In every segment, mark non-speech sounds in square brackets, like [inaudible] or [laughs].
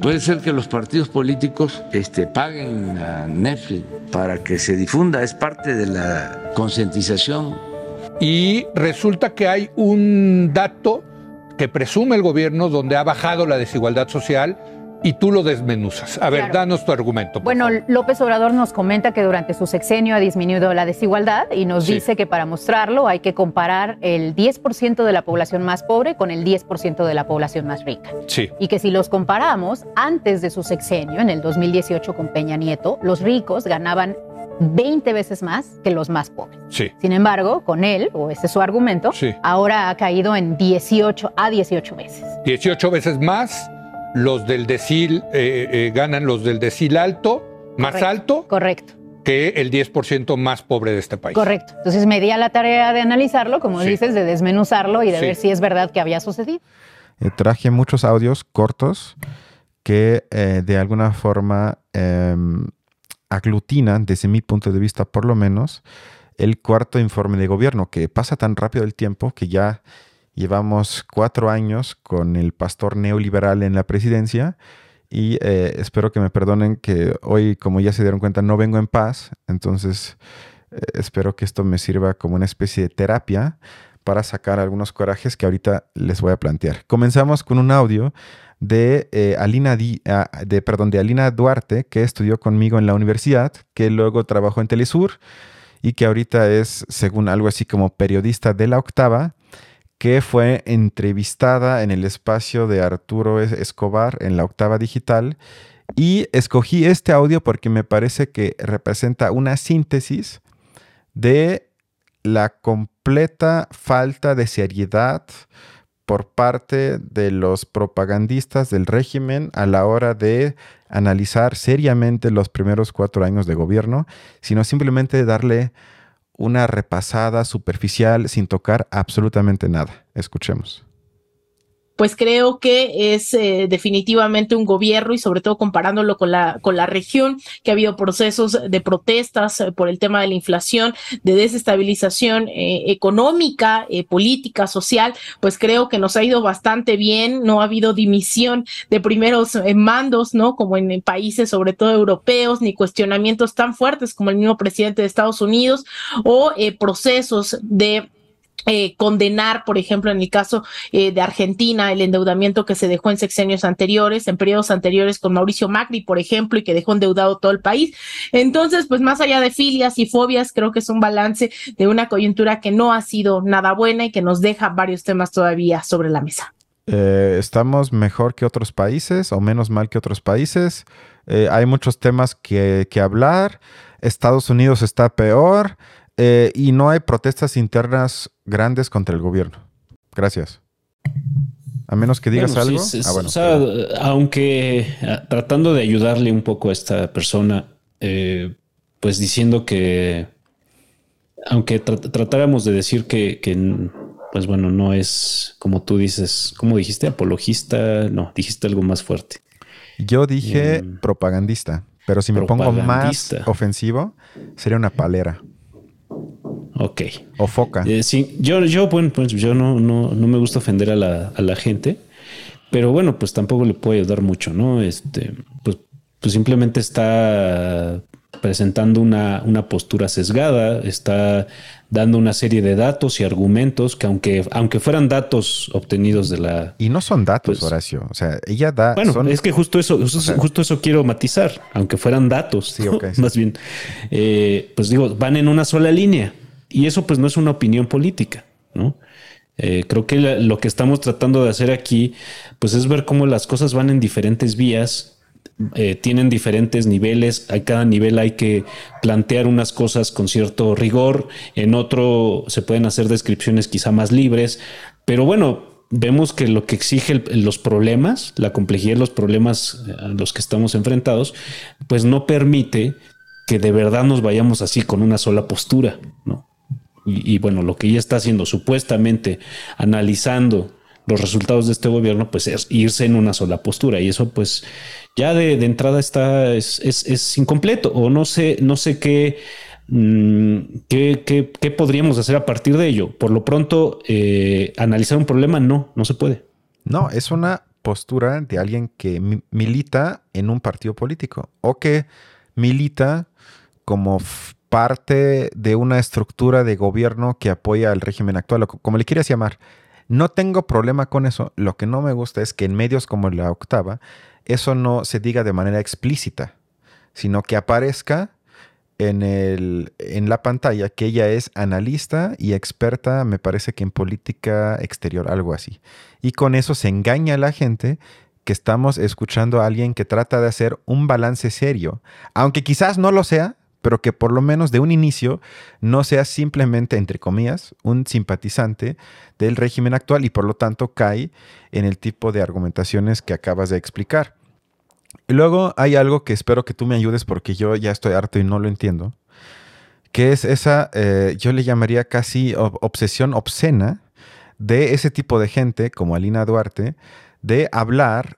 Puede ser que los partidos políticos este, paguen a Netflix para que se difunda, es parte de la concientización. Y resulta que hay un dato que presume el gobierno donde ha bajado la desigualdad social y tú lo desmenuzas. A ver, danos tu argumento. Bueno, López Obrador nos comenta que durante su sexenio ha disminuido la desigualdad y nos dice que para mostrarlo hay que comparar el 10% de la población más pobre con el 10% de la población más rica. Sí. Y que si los comparamos, antes de su sexenio, en el 2018 con Peña Nieto, los ricos ganaban 20 veces más que los más pobres. Sí. Sin embargo, con él, o ese es su argumento, ahora ha caído en 18 a 18 veces. 18 veces más los del decil eh, eh, ganan los del decil alto, más alto. Correcto. Que el 10% más pobre de este país. Correcto. Entonces me di a la tarea de analizarlo, como dices, de desmenuzarlo y de ver si es verdad que había sucedido. Eh, traje muchos audios cortos que de alguna forma em, aglutinan, desde mi punto de vista por lo menos, el cuarto informe de gobierno, que pasa tan rápido el tiempo que ya Llevamos cuatro años con el pastor neoliberal en la presidencia y eh, espero que me perdonen que hoy, como ya se dieron cuenta, no vengo en paz. Entonces, eh, espero que esto me sirva como una especie de terapia para sacar algunos corajes que ahorita les voy a plantear. Comenzamos con un audio de, eh, Alina, ah, de, perdón, de Alina Duarte, que estudió conmigo en la universidad, que luego trabajó en Telesur y que ahorita es, según algo así como periodista de la octava que fue entrevistada en el espacio de Arturo Escobar en la octava digital. Y escogí este audio porque me parece que representa una síntesis de la completa falta de seriedad por parte de los propagandistas del régimen a la hora de analizar seriamente los primeros cuatro años de gobierno, sino simplemente darle una repasada superficial sin tocar absolutamente nada. Escuchemos pues creo que es eh, definitivamente un gobierno y sobre todo comparándolo con la, con la región, que ha habido procesos de protestas eh, por el tema de la inflación, de desestabilización eh, económica, política, social, pues creo que nos ha ido bastante bien, no ha habido dimisión de primeros mandos, ¿no? Como en países sobre todo europeos, ni cuestionamientos tan fuertes como el mismo presidente de Estados Unidos o procesos de eh, condenar, por ejemplo, en el caso eh, de Argentina, el endeudamiento que se dejó en sexenios anteriores, en periodos anteriores con Mauricio Macri, por ejemplo, y que dejó endeudado todo el país. Entonces, pues más allá de filias y fobias, creo que es un balance de una coyuntura que no ha sido nada buena y que nos deja varios temas todavía sobre la mesa. Eh, ¿Estamos mejor que otros países o menos mal que otros países? hay muchos temas que, hablar. Estados Unidos está peor. Eh, y no hay protestas internas grandes contra el gobierno. Gracias. A menos que digas algo. Ah, o sea, aunque ah, tratando de ayudarle un poco a esta persona, eh, pues diciendo que, aunque tratáramos de decir que, pues bueno, no es como tú dices, como dijiste, apologista, no, dijiste algo más fuerte. Yo dije em, propagandista, pero si me pongo más ofensivo, sería una palera. Ok. O foca. Eh, sí, yo, yo, bueno, pues yo no, no, no me gusta ofender a la, a la, gente, pero bueno, pues tampoco le puedo ayudar mucho, ¿no? Este, pues, pues simplemente está presentando una, una postura sesgada, está dando una serie de datos y argumentos que aunque, aunque fueran datos obtenidos de la... Y no son datos, pues, Horacio. O sea, ella da... Bueno, es que justo eso, justo, eso quiero matizar, aunque fueran datos, sí, [laughs] más bien, eh, pues digo, van en una sola línea. Y eso pues no es una opinión política, ¿no? Eh, creo que lo que estamos tratando de hacer aquí, pues es ver cómo las cosas van en diferentes vías, eh, tienen diferentes niveles, a cada nivel hay que plantear unas cosas con cierto rigor, en otro se pueden hacer descripciones quizá más libres, pero bueno, vemos que lo que exige los problemas, la complejidad de los problemas a los que estamos enfrentados, pues no permite que de verdad nos vayamos así con una sola postura, ¿no? Y, bueno, lo que ella está haciendo supuestamente analizando los resultados de este gobierno, pues es irse en una sola postura. Y eso, pues, ya de, entrada está, es, incompleto. O no sé, no sé mm, qué, qué, podríamos hacer a partir de ello. Por lo pronto, eh, analizar un problema, no, no se puede. No, es una postura de alguien que milita en un partido político o que milita como parte de una estructura de gobierno que apoya al régimen actual, o como le quieras llamar. No tengo problema con eso. Lo que no me gusta es que en medios como la octava, eso no se diga de manera explícita, sino que aparezca en, el, en la pantalla que ella es analista y experta, me parece que en política exterior, algo así. Y con eso se engaña a la gente que estamos escuchando a alguien que trata de hacer un balance serio, aunque quizás no lo sea, pero que por lo menos de un inicio no sea simplemente, entre comillas, un simpatizante del régimen actual y por lo tanto cae en el tipo de argumentaciones que acabas de explicar. Luego hay algo que espero que tú me ayudes porque yo ya estoy harto y no lo entiendo, que es esa, eh, yo le llamaría casi obsesión obscena de ese tipo de gente como Alina Duarte, de hablar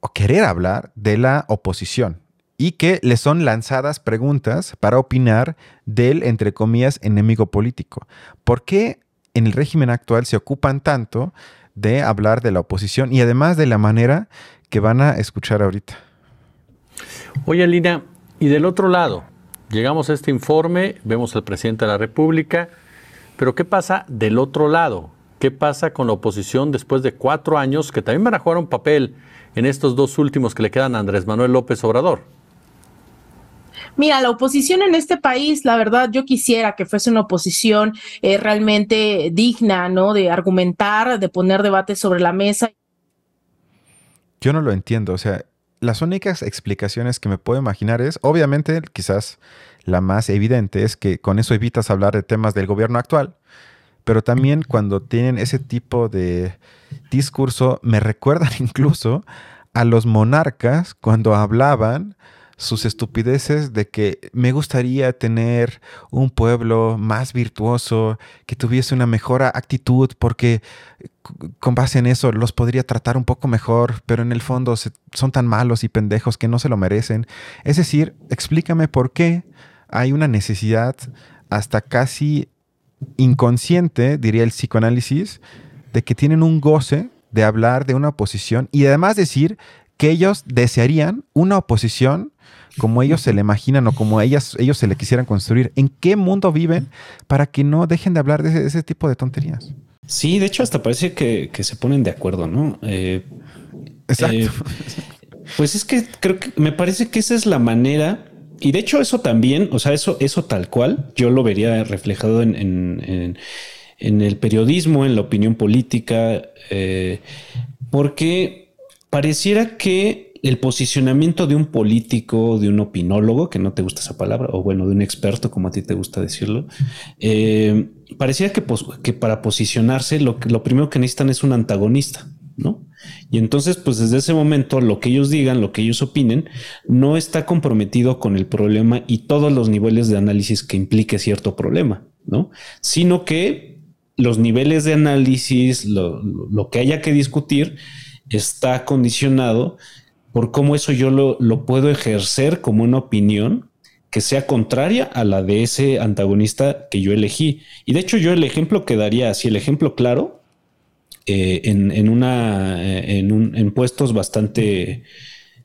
o querer hablar de la oposición y que le son lanzadas preguntas para opinar del, entre comillas, enemigo político. ¿Por qué en el régimen actual se ocupan tanto de hablar de la oposición y además de la manera que van a escuchar ahorita? Oye, Lina, y del otro lado, llegamos a este informe, vemos al presidente de la República, pero ¿qué pasa del otro lado? ¿Qué pasa con la oposición después de cuatro años que también van a jugar un papel en estos dos últimos que le quedan a Andrés Manuel López Obrador? Mira, la oposición en este país, la verdad, yo quisiera que fuese una oposición eh, realmente digna, ¿no? De argumentar, de poner debates sobre la mesa. Yo no lo entiendo, o sea, las únicas explicaciones que me puedo imaginar es, obviamente, quizás la más evidente es que con eso evitas hablar de temas del gobierno actual, pero también cuando tienen ese tipo de discurso, me recuerdan [laughs] incluso a los monarcas cuando hablaban sus estupideces de que me gustaría tener un pueblo más virtuoso, que tuviese una mejor actitud, porque con base en eso los podría tratar un poco mejor, pero en el fondo son tan malos y pendejos que no se lo merecen. Es decir, explícame por qué hay una necesidad hasta casi inconsciente, diría el psicoanálisis, de que tienen un goce de hablar de una oposición y además decir que ellos desearían una oposición como ellos se le imaginan o como ellas, ellos se le quisieran construir. ¿En qué mundo viven para que no dejen de hablar de ese, tipo de tonterías? Sí, de hecho hasta parece que, se ponen de acuerdo, ¿no? Eh, Exacto. Eh, pues es que creo que me parece que esa es la manera y de hecho eso también, o sea, eso, eso tal cual, yo lo vería reflejado en, el periodismo, en la opinión política, eh, porque pareciera que el posicionamiento de un político, de un opinólogo, que no te gusta esa palabra, o bueno, de un experto, como a ti te gusta decirlo, eh, parecía que, para posicionarse lo, lo primero que necesitan es un antagonista, ¿no? Y entonces, pues desde ese momento, lo que ellos digan, lo que ellos opinen, no está comprometido con el problema y todos los niveles de análisis que implique cierto problema, ¿no? Sino que los niveles de análisis, lo, lo que haya que discutir, está condicionado por cómo eso yo lo, puedo ejercer como una opinión que sea contraria a la de ese antagonista que yo elegí. Y de hecho yo el ejemplo que daría así, el ejemplo claro, eh, en, una, eh, en, puestos bastante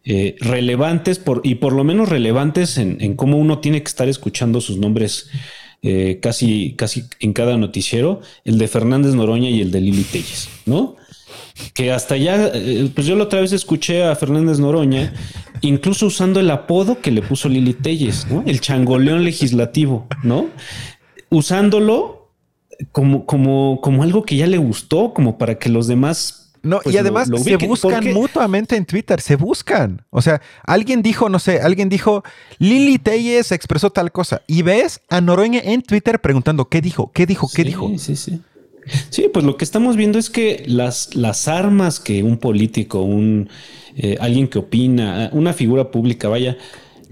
eh, relevantes por, y por lo menos relevantes en, cómo uno tiene que estar escuchando sus nombres casi, casi en cada noticiero, el de Fernández Noroña y el de Lili Telles, ¿no? Que hasta ya, eh, pues yo la otra vez escuché a Fernández Noroña, incluso usando el apodo que le puso Lili Telles, ¿no? El changoleón legislativo, ¿no? Usándolo como, como, como algo que ya le gustó, como para que los demás no, y pues, además se buscan mutuamente en Twitter, se buscan. O sea, alguien dijo, no sé, alguien dijo, Lili Telles expresó tal cosa. Y ves a Noroña en Twitter preguntando, ¿qué dijo? ¿Qué dijo? ¿Qué dijo? Sí, sí. Sí, pues lo que estamos viendo es que las, las armas que un político, un eh, alguien que opina, una figura pública, vaya,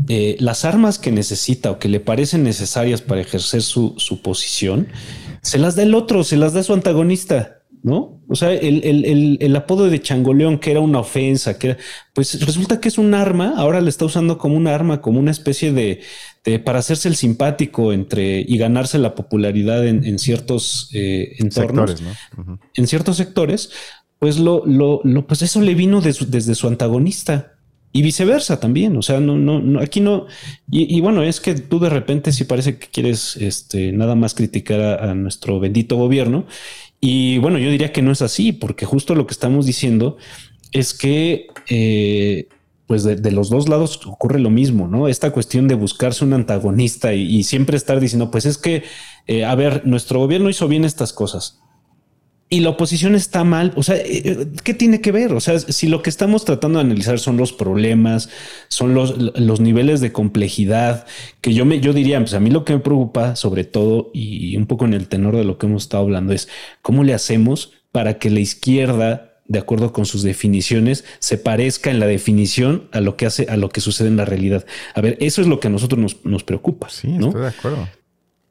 eh, las armas que necesita o que le parecen necesarias para ejercer su, su posición, se las da el otro, se las da su antagonista. ¿No? O sea, el, apodo de Changoleón, que era una ofensa, que pues resulta que es un arma, ahora le está usando como un arma, como una especie de, para hacerse el simpático entre y ganarse la popularidad en, ciertos eh, entornos, en ciertos sectores, pues lo, lo, lo pues eso le vino desde su antagonista y viceversa también. O sea, no, no, no aquí no. Y, bueno, es que tú de repente sí parece que quieres este, nada más criticar a, nuestro bendito gobierno. Y bueno, yo diría que no es así, porque justo lo que estamos diciendo es que eh, pues de, los dos lados ocurre lo mismo, ¿no? Esta cuestión de buscarse un antagonista y, siempre estar diciendo, pues es que, eh, a ver, nuestro gobierno hizo bien estas cosas y la oposición está mal. O sea, eh, eh, ¿qué tiene que ver? O sea, si lo que estamos tratando de analizar son los problemas, son los, los niveles de complejidad, que yo me, yo diría, pues a mí lo que me preocupa, sobre todo, y un poco en el tenor de lo que hemos estado hablando, es cómo le hacemos para que la izquierda de acuerdo con sus definiciones, se parezca en la definición a lo que hace, a lo que sucede en la realidad. A ver, eso es lo que a nosotros nos, preocupa. Sí, ¿no? estoy de acuerdo.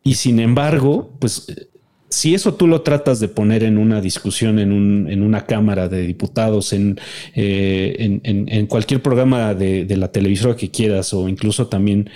Y sin embargo, pues si eso tú lo tratas de poner en una discusión en, un, en una cámara de diputados, en, eh, en, cualquier programa de, de, la televisora que quieras o incluso también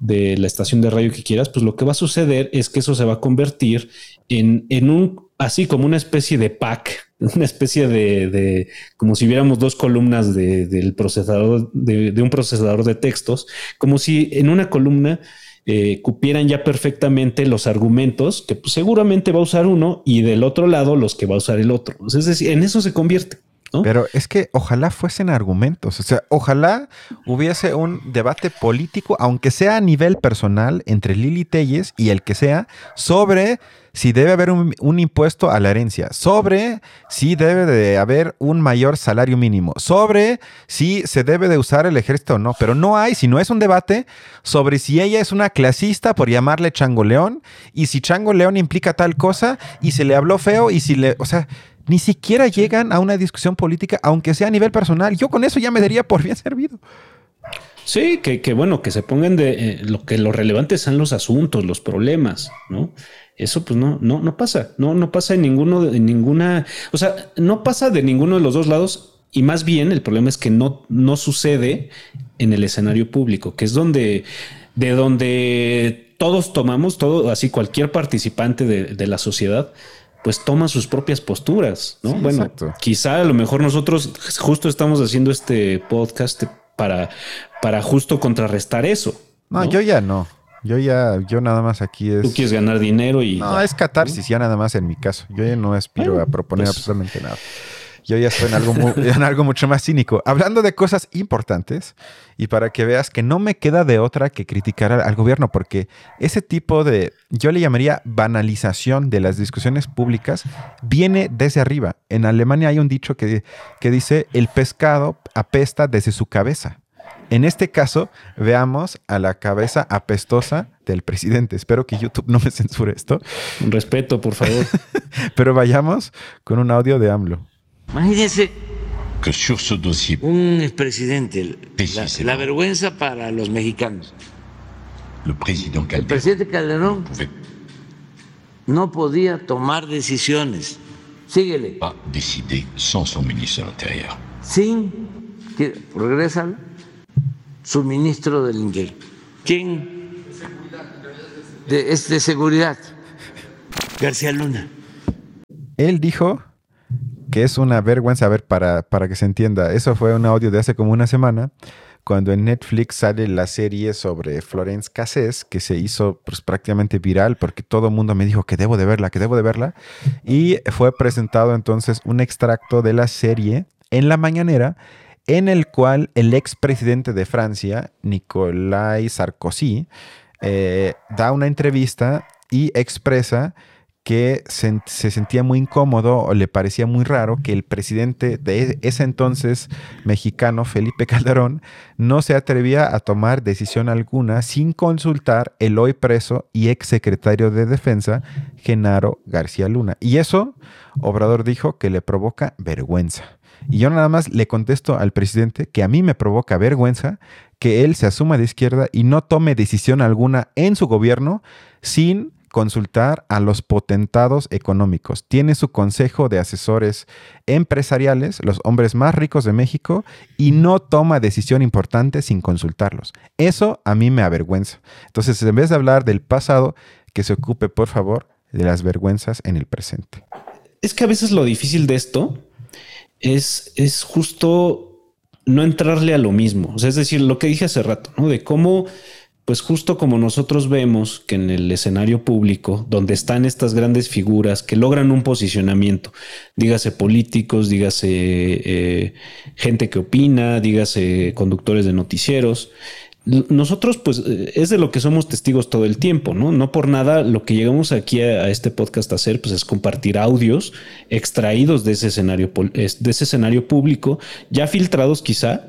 de la estación de radio que quieras, pues lo que va a suceder es que eso se va a convertir en, en un, así como una especie de pack [laughs] una especie de, como si viéramos dos columnas de, del procesador, de, un procesador de textos, como si en una columna eh, cupieran ya perfectamente los argumentos que pues, seguramente va a usar uno y del otro lado los que va a usar el otro. Es decir, en eso se convierte. Pero es que ojalá fuesen argumentos, o sea, ojalá hubiese un debate político, aunque sea a nivel personal, entre Lili Telles y el que sea, sobre si debe haber un, impuesto a la herencia, sobre si debe de haber un mayor salario mínimo, sobre si se debe de usar el ejército o no, pero no hay, si no es un debate sobre si ella es una clasista por llamarle Chango León y si Chango León implica tal cosa y se le habló feo y si le, o sea, ni siquiera llegan a una discusión política, aunque sea a nivel personal. Yo con eso ya me daría por bien servido. Sí, que, bueno, que se pongan de eh, lo que lo relevante son los asuntos, los problemas, ¿no? Eso pues no, no, no pasa, no, no pasa en ninguno, de ninguna, o sea, no pasa de ninguno de los dos lados y más bien el problema es que no, no sucede en el escenario público, que es donde, de donde todos tomamos, todo, así cualquier participante de la sociedad, pues toma sus propias posturas, ¿no? bueno, quizá a lo mejor nosotros justo estamos haciendo este podcast para, para justo contrarrestar eso. No, yo ya no. Yo ya, yo nada más aquí es. Tú quieres ganar dinero y. No, es catarsis, ya nada más en mi caso. Yo ya no aspiro a proponer pues absolutamente nada yo ya estoy en algo, [laughs] en algo mucho más cínico. Hablando de cosas importantes y para que veas que no me queda de otra que criticar al, gobierno, porque ese tipo de, yo le llamaría banalización de las discusiones públicas, viene desde arriba. En Alemania hay un dicho que, que dice, el pescado apesta desde su cabeza. En este caso, veamos a la cabeza apestosa del presidente. Espero que YouTube no me censure esto. Un respeto, por favor. [laughs] Pero vayamos con un audio de AMLO. Imagínense que sur ce dossier, un expresidente, la, la, vergüenza para los mexicanos. Calderón, el presidente Calderón no podía tomar decisiones. Síguele. Pas décider sans son ministre de l'Intérieur. Sin que regresa su ministro del Interior. ¿Quién? De, es de seguridad. García Luna. Él dijo que es una vergüenza, a ver, para, para que se entienda, eso fue un audio de hace como una semana, cuando en Netflix sale la serie sobre Florence Cassés, que se hizo pues, prácticamente viral porque todo el mundo me dijo que debo de verla, que debo de verla, y fue presentado entonces un extracto de la serie en la mañanera, en el cual el expresidente de Francia, Nicolas Sarkozy, eh, da una entrevista y expresa que se, sentía muy incómodo o le parecía muy raro que el presidente de ese entonces mexicano, Felipe [laughs] Calderón, no se atrevía a tomar decisión alguna sin consultar el hoy preso y ex secretario de Defensa, Genaro García Luna. Y eso, Obrador dijo que le provoca vergüenza. Y yo nada más le contesto al presidente que a mí me provoca vergüenza que él se asuma de izquierda y no tome decisión alguna en su gobierno sin consultar a los potentados económicos. Tiene su consejo de asesores empresariales, los hombres más ricos de México, y no toma decisión importante sin consultarlos. Eso a mí me avergüenza. Entonces, en vez de hablar del pasado, que se ocupe, por favor, de las vergüenzas en el presente. Es que a veces lo difícil de esto es, es justo no entrarle a lo mismo. O sea, es decir, lo que dije hace rato, ¿no? De cómo pues justo como nosotros vemos que en el escenario público, donde están estas grandes figuras que logran un posicionamiento, dígase políticos, dígase eh, gente que opina, dígase conductores de noticieros, nosotros pues es de lo que somos testigos todo el tiempo, ¿no? No por nada lo que llegamos aquí a, este podcast a hacer pues es compartir audios extraídos de ese escenario, de ese escenario público, ya filtrados quizá,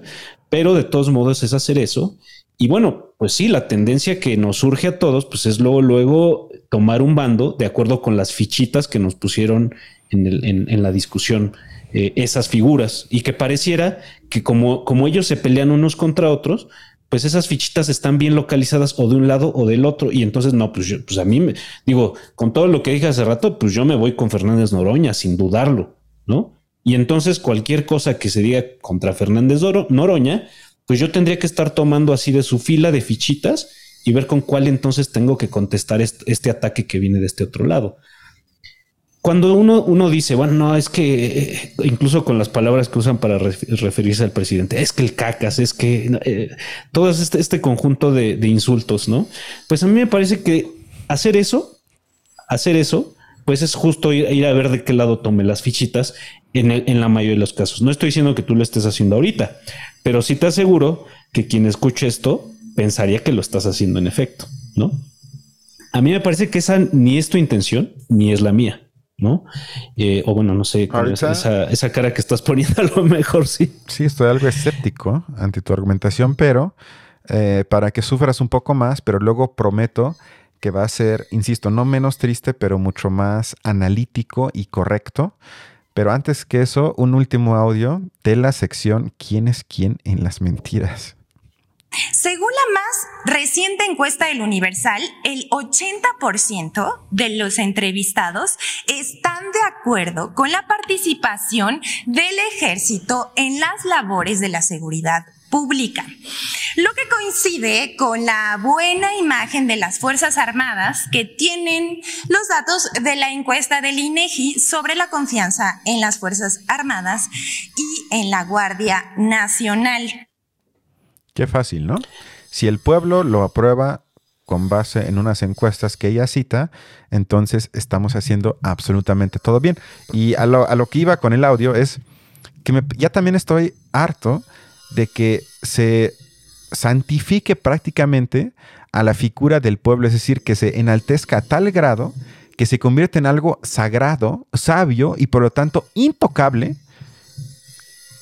pero de todos modos es hacer eso y bueno, pues sí, la tendencia que nos surge a todos, pues es luego, luego tomar un bando de acuerdo con las fichitas que nos pusieron en, la discusión eh, esas figuras y que pareciera que como, como ellos se pelean unos contra otros, pues esas fichitas están bien localizadas o de un lado o del otro. Y entonces, no, pues yo, pues a mí me digo, con todo lo que dije hace rato, pues yo me voy con Fernández Noroña, sin dudarlo, ¿no? Y entonces cualquier cosa que se diga contra Fernández Noroña, pues yo tendría que estar tomando así de su fila de fichitas y ver con cuál entonces tengo que contestar este, ataque que viene de este otro lado. Cuando uno, uno dice, bueno, no, es que eh, incluso con las palabras que usan para referirse al presidente, es que el cacas, es que eh, todo este, este conjunto de, insultos, ¿no? Pues a mí me parece que hacer eso, hacer eso, pues es justo ir, a ver de qué lado tome las fichitas en, en, la mayoría de los casos. No estoy diciendo que tú lo estés haciendo ahorita, pero sí te aseguro que quien escuche esto pensaría que lo estás haciendo en efecto, ¿no? A mí me parece que esa ni es tu intención, ni es la mía, ¿no? Eh, o bueno, no sé, esa, esa, cara que estás [laughs] poniendo a lo mejor sí. Sí, estoy algo escéptico ante tu argumentación, pero eh, para que sufras un poco más, pero luego prometo que va a ser, insisto, no menos triste, pero mucho más analítico y correcto pero antes que eso, un último audio de la sección ¿Quién es quién en las mentiras? Según la más reciente encuesta del Universal, el 80% de los entrevistados están de acuerdo con la participación del ejército en las labores de la seguridad pública, lo que coincide con la buena imagen de las Fuerzas Armadas que tienen los datos de la encuesta del INEGI sobre la confianza en las Fuerzas Armadas y en la Guardia Nacional. Qué fácil, ¿no? Si el pueblo lo aprueba con base en unas encuestas que ella cita, entonces estamos haciendo absolutamente todo bien. Y a lo, que iba con el audio es que ya también estoy harto de que se santifique prácticamente a la figura del pueblo, es decir, que se enaltezca a tal grado que se convierte en algo sagrado, sabio y por lo tanto intocable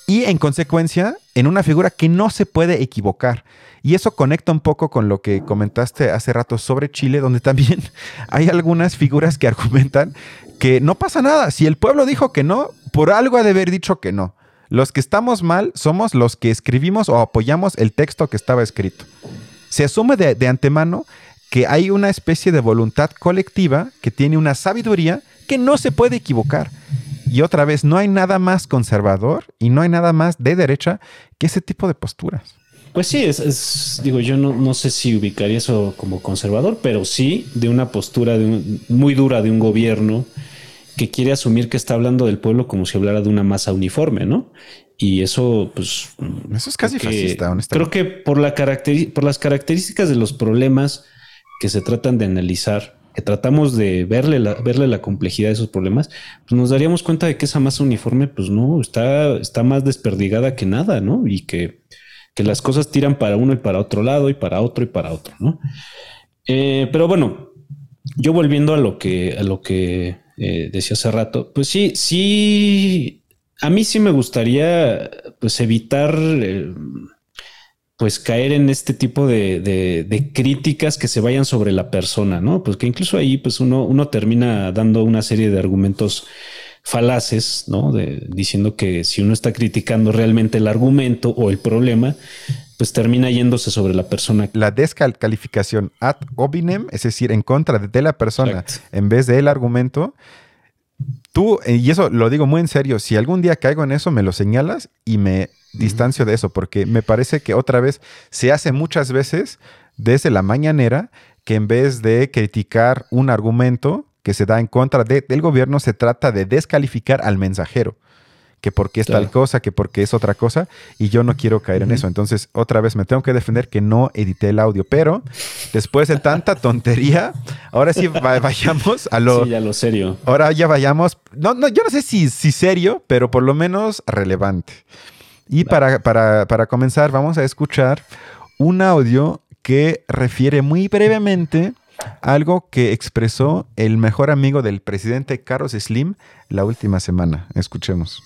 y en consecuencia en una figura que no se puede equivocar. Y eso conecta un poco con lo que comentaste hace rato sobre Chile, donde también [laughs] hay algunas figuras que argumentan que no pasa nada. Si el pueblo dijo que no, por algo ha de haber dicho que no. Los que estamos mal somos los que escribimos o apoyamos el texto que estaba escrito. Se asume de, antemano que hay una especie de voluntad colectiva que tiene una sabiduría que no se puede equivocar. Y otra vez, no hay nada más conservador y no hay nada más de derecha que ese tipo de posturas. Pues sí, es, digo, yo no, sé si ubicaría eso como conservador, pero sí de una postura muy dura de un gobierno que quiere asumir que está hablando del pueblo como si hablara de una masa uniforme, ¿no? Y eso, pues... Eso es casi fascista, honestamente. Creo que por, la por las características de los problemas que se tratan de analizar, que tratamos de verle la, verle la complejidad de esos problemas, pues nos daríamos cuenta de que esa masa uniforme, pues no, está, está más desperdigada que nada, ¿no? Y que, que las cosas tiran para uno y para otro lado y para otro y para otro, ¿no? Eh, pero bueno, yo volviendo a lo que, a lo que eh, decía hace rato, pues sí, sí, a mí sí me gustaría pues evitar eh, pues caer en este tipo de, críticas que se vayan sobre la persona, ¿no? Pues que incluso ahí pues uno, uno termina dando una serie de argumentos falaces, ¿no? De, diciendo que si uno está criticando realmente el argumento o el problema, pues termina yéndose sobre la persona. La descalificación ad hominem, es decir, en contra de la persona en vez del argumento. Tú, y eso lo digo muy en serio, si algún día caigo en eso, me lo señalas y me distancio de eso, porque me parece que otra vez se hace muchas veces desde la mañanera que en vez de criticar un argumento que se da en contra del gobierno, se trata de descalificar al mensajero que porque es tal cosa, que porque es otra cosa, y yo no quiero caer en eso. Entonces, otra vez me tengo que defender que no edité el audio, pero después de tanta tontería, ahora sí vayamos a lo... Sí, ya lo serio. Ahora ya vayamos, no, no, yo no sé si, si serio, pero por lo menos relevante. Y para, para, para comenzar, vamos a escuchar un audio que refiere muy brevemente algo que expresó el mejor amigo del presidente Carlos Slim la última semana. Escuchemos.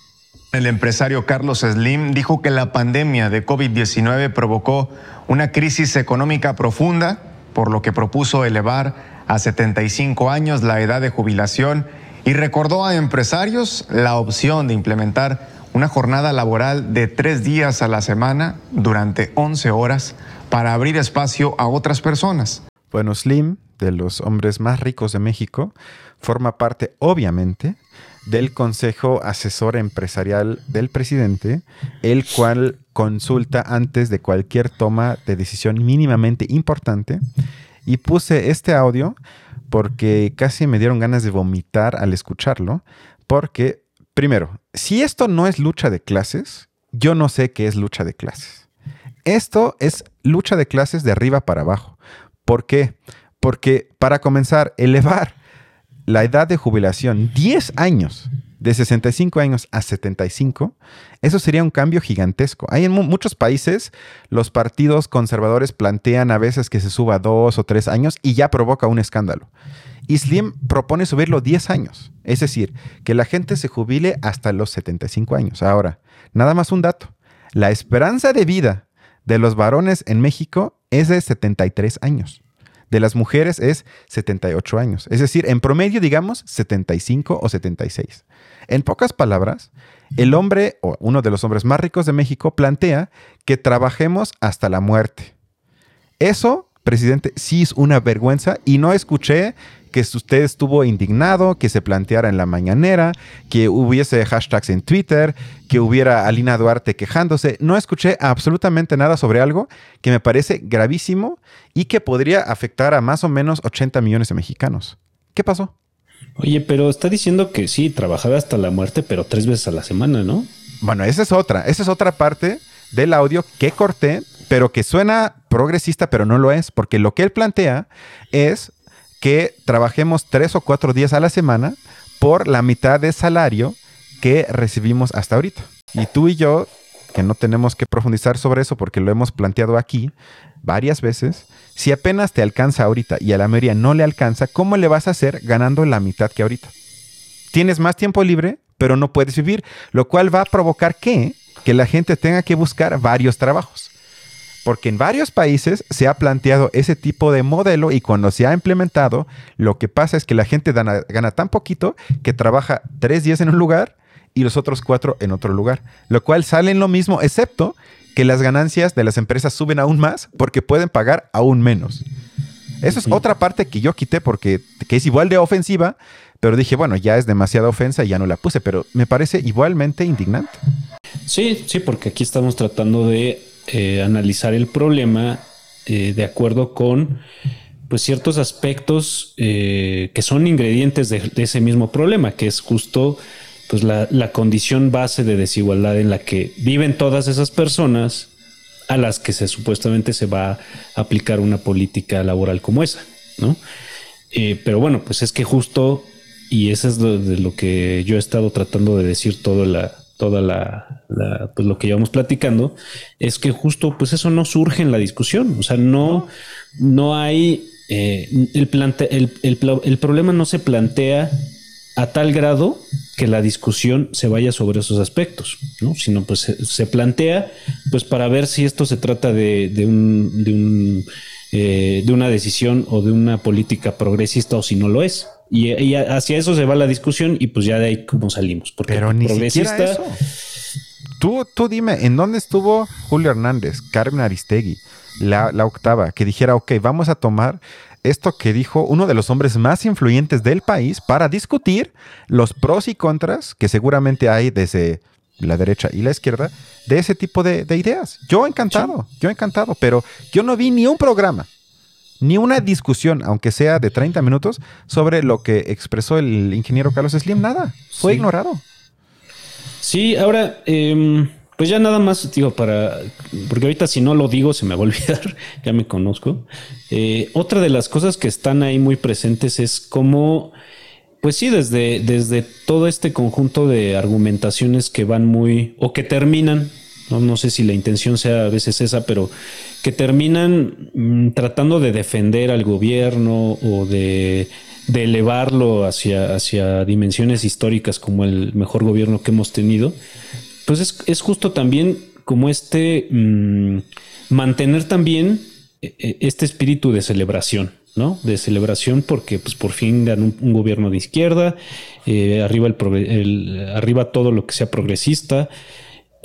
El empresario Carlos Slim dijo que la pandemia de COVID-19 provocó una crisis económica profunda, por lo que propuso elevar a 75 años la edad de jubilación y recordó a empresarios la opción de implementar una jornada laboral de tres días a la semana durante 11 horas para abrir espacio a otras personas. Bueno, Slim, de los hombres más ricos de México, forma parte, obviamente, del Consejo Asesor Empresarial del presidente, el cual consulta antes de cualquier toma de decisión mínimamente importante. Y puse este audio porque casi me dieron ganas de vomitar al escucharlo, porque, primero, si esto no es lucha de clases, yo no sé qué es lucha de clases. Esto es lucha de clases de arriba para abajo. ¿Por qué? Porque para comenzar, elevar la edad de jubilación 10 años, de 65 años a 75, eso sería un cambio gigantesco. Hay en muchos países, los partidos conservadores plantean a veces que se suba dos o tres años y ya provoca un escándalo. Islim propone subirlo 10 años, es decir, que la gente se jubile hasta los 75 años. Ahora, nada más un dato. La esperanza de vida de los varones en México es de 73 años de las mujeres es 78 años. Es decir, en promedio, digamos, 75 o 76. En pocas palabras, el hombre, o uno de los hombres más ricos de México, plantea que trabajemos hasta la muerte. Eso, presidente, sí es una vergüenza y no escuché que usted estuvo indignado, que se planteara en la mañanera, que hubiese hashtags en Twitter, que hubiera Alina Duarte quejándose. No escuché absolutamente nada sobre algo que me parece gravísimo y que podría afectar a más o menos 80 millones de mexicanos. ¿Qué pasó? Oye, pero está diciendo que sí, trabajaba hasta la muerte, pero tres veces a la semana, ¿no? Bueno, esa es otra, esa es otra parte del audio que corté, pero que suena progresista, pero no lo es, porque lo que él plantea es que trabajemos tres o cuatro días a la semana por la mitad de salario que recibimos hasta ahorita. Y tú y yo, que no tenemos que profundizar sobre eso porque lo hemos planteado aquí varias veces, si apenas te alcanza ahorita y a la mayoría no le alcanza, ¿cómo le vas a hacer ganando la mitad que ahorita? Tienes más tiempo libre, pero no puedes vivir, lo cual va a provocar que, que la gente tenga que buscar varios trabajos porque en varios países se ha planteado ese tipo de modelo y cuando se ha implementado, lo que pasa es que la gente gana, tan poquito que trabaja tres días en un lugar y los otros cuatro en otro lugar, lo cual sale en lo mismo, excepto que las ganancias de las empresas suben aún más porque pueden pagar aún menos. Eso es otra parte que yo quité porque que es igual de ofensiva, pero dije, bueno, ya es demasiada ofensa y ya no la puse, pero me parece igualmente indignante. Sí, sí, porque aquí estamos tratando de eh, analizar el problema eh, de acuerdo con pues ciertos aspectos eh, que son ingredientes de, ese mismo problema, que es justo pues la, condición base de desigualdad en la que viven todas esas personas a las que se supuestamente se va a aplicar una política laboral como esa, ¿no? pero bueno, pues es que justo, y eso es de lo que yo he estado tratando de decir todo la, toda la, pues lo que llevamos platicando, es que justo pues eso no surge en la discusión. O sea, no, no hay eh, el, el, problema no se plantea a tal grado que la discusión se vaya sobre esos aspectos, ¿no? sino pues se, plantea pues para ver si esto se trata de, de un, de, un eh, de una decisión o de una política progresista o si no lo es. Y, hacia eso se va la discusión y pues ya de ahí cómo salimos. Porque Pero ni progresista... Eso. Tú, tú dime, ¿en dónde estuvo Julio Hernández, Carmen Aristegui, la, la octava, que dijera, ok, vamos a tomar esto que dijo uno de los hombres más influyentes del país para discutir los pros y contras que seguramente hay desde la derecha y la izquierda de ese tipo de, ideas. Yo encantado, yo encantado, pero yo no vi ni un programa ni una discusión, aunque sea de 30 minutos, sobre lo que expresó el ingeniero Carlos Slim. Nada, fue ignorado. Sí, ahora, em, pues ya nada más, digo, para, porque ahorita si no lo digo se me va a olvidar, [laughs] ya me conozco. Eh, otra de las cosas que están ahí muy presentes es cómo, pues sí, desde, desde todo este conjunto de argumentaciones que van muy, o que terminan, no, no sé si la intención sea a veces esa, pero que terminan mm, tratando de defender al gobierno o de elevarlo hacia, hacia dimensiones históricas como el mejor gobierno que hemos tenido, pues es, justo también como este mm, mantener también eh, eh, este espíritu de celebración, ¿no? De celebración porque pues por fin dan un, gobierno de izquierda, eh, arriba, el, arriba todo lo que sea progresista.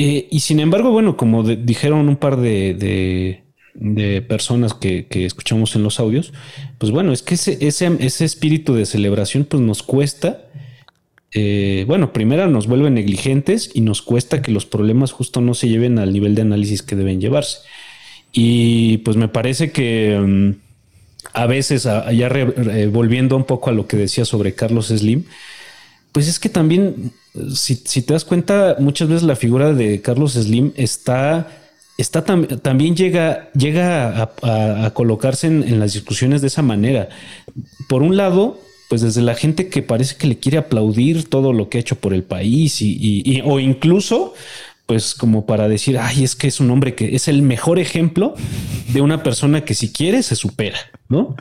Y sin embargo, bueno, como dijeron un par de de personas que, escuchamos en los audios, pues bueno, es que ese, ese, espíritu de celebración pues nos cuesta, eh, bueno, primero nos vuelve negligentes y nos cuesta que los problemas justo no se lleven al nivel de análisis que deben llevarse. Y pues me parece que mm, a veces, ya volviendo un poco a lo que decía sobre Carlos Slim, pues es que también, si, te das cuenta, muchas veces la figura de Carlos Slim está está también llega, llega a, colocarse en, las discusiones de esa manera. Por un lado, pues desde la gente que parece que le quiere aplaudir todo lo que ha hecho por el país y, o incluso pues como para decir, ay, es que es un hombre que es el mejor ejemplo de una persona que si quiere se supera, ¿no?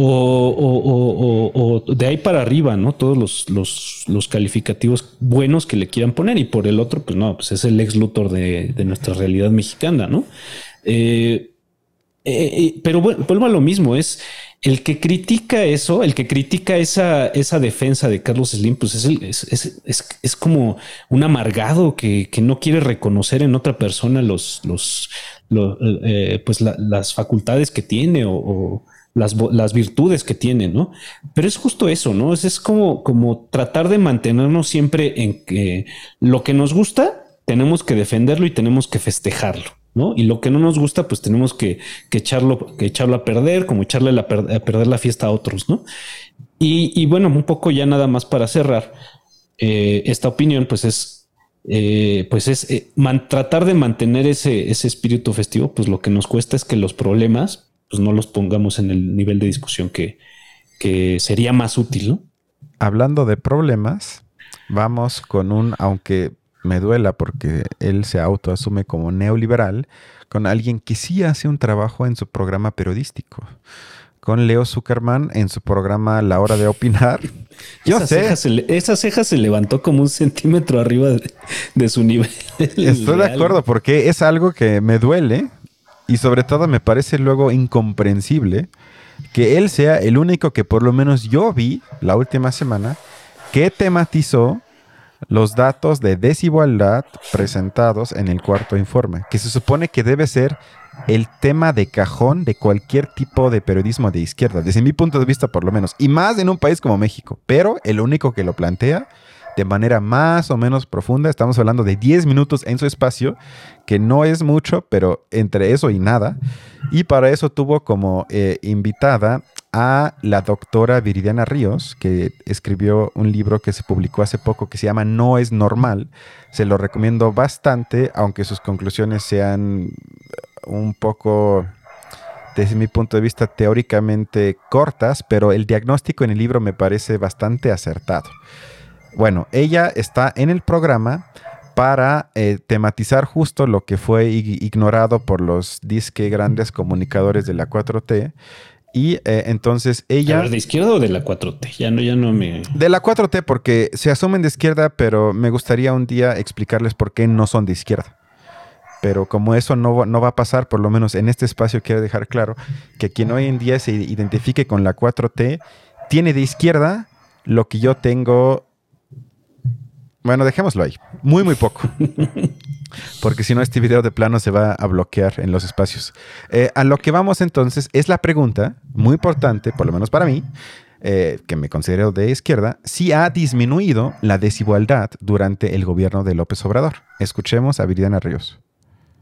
O, de ahí para arriba, ¿no? Todos los, los, calificativos buenos que le quieran poner y por el otro, pues no, pues es el ex Luthor de, nuestra realidad mexicana, ¿no? Eh, eh, eh, pero vuelvo a lo mismo, es el que critica eso, el que critica esa, esa defensa de Carlos Slim, pues es, es, como un amargado que, no quiere reconocer en otra persona los, los, pues las facultades que tiene o las, virtudes que tiene, ¿no? Pero es justo eso, ¿no? Es, como, tratar de mantenernos siempre en que lo que nos gusta, tenemos que defenderlo y tenemos que festejarlo. ¿no? Y lo que no nos gusta, pues tenemos que, echarlo, echarlo a perder, como echarle a perder la fiesta a otros, ¿no? Y, bueno, un poco ya nada más para cerrar, eh, esta opinión, pues es, eh, pues es eh, tratar de mantener ese espíritu festivo, pues lo que nos cuesta es que los problemas pues no los pongamos en el nivel de discusión que, sería más útil, ¿no? Hablando de problemas, vamos con un, aunque me duela porque él se autoasume como neoliberal, con alguien que sí hace un trabajo en su programa periodístico. Con Leo Zuckerman en su programa La Hora de Opinar. [laughs] Yo esa sé. Ceja se esa ceja se levantó como un centímetro arriba de, su nivel. Estoy de acuerdo porque es algo que me duele y sobre todo me parece luego incomprensible que él sea el único que por lo menos yo vi la última semana que tematizó los datos de desigualdad presentados en el cuarto informe, que se supone que debe ser el tema de cajón de cualquier tipo de periodismo de izquierda, desde mi punto de vista por lo menos, y más en un país como México, pero el único que lo plantea de manera más o menos profunda. Estamos hablando de 10 minutos en su espacio, que no es mucho, pero entre eso y nada. Y para eso tuvo como eh, invitada a la doctora Viridiana Ríos, que escribió un libro que se publicó hace poco que se llama No es normal. Se lo recomiendo bastante, aunque sus conclusiones sean un poco desde mi punto de vista teóricamente cortas, pero el diagnóstico en el libro me parece bastante acertado. Bueno, ella está en el programa para eh, tematizar justo lo que fue ignorado por los disque grandes comunicadores de la 4T. Y eh, entonces ella... ¿De izquierda o de la 4T? Ya no, ya no me... De la 4T porque se asumen de izquierda, pero me gustaría un día explicarles por qué no son de izquierda. Pero como eso no, no va a pasar, por lo menos en este espacio quiero dejar claro que quien hoy en día se identifique con la 4T tiene de izquierda lo que yo tengo bueno, dejémoslo ahí. Muy, muy poco. [laughs] Porque si no, este video de plano se va a bloquear en los espacios. Eh, a lo que vamos entonces es la pregunta, muy importante, por lo menos para mí, eh, que me considero de izquierda, si ha disminuido la desigualdad durante el gobierno de López Obrador. Escuchemos a Viridiana Ríos.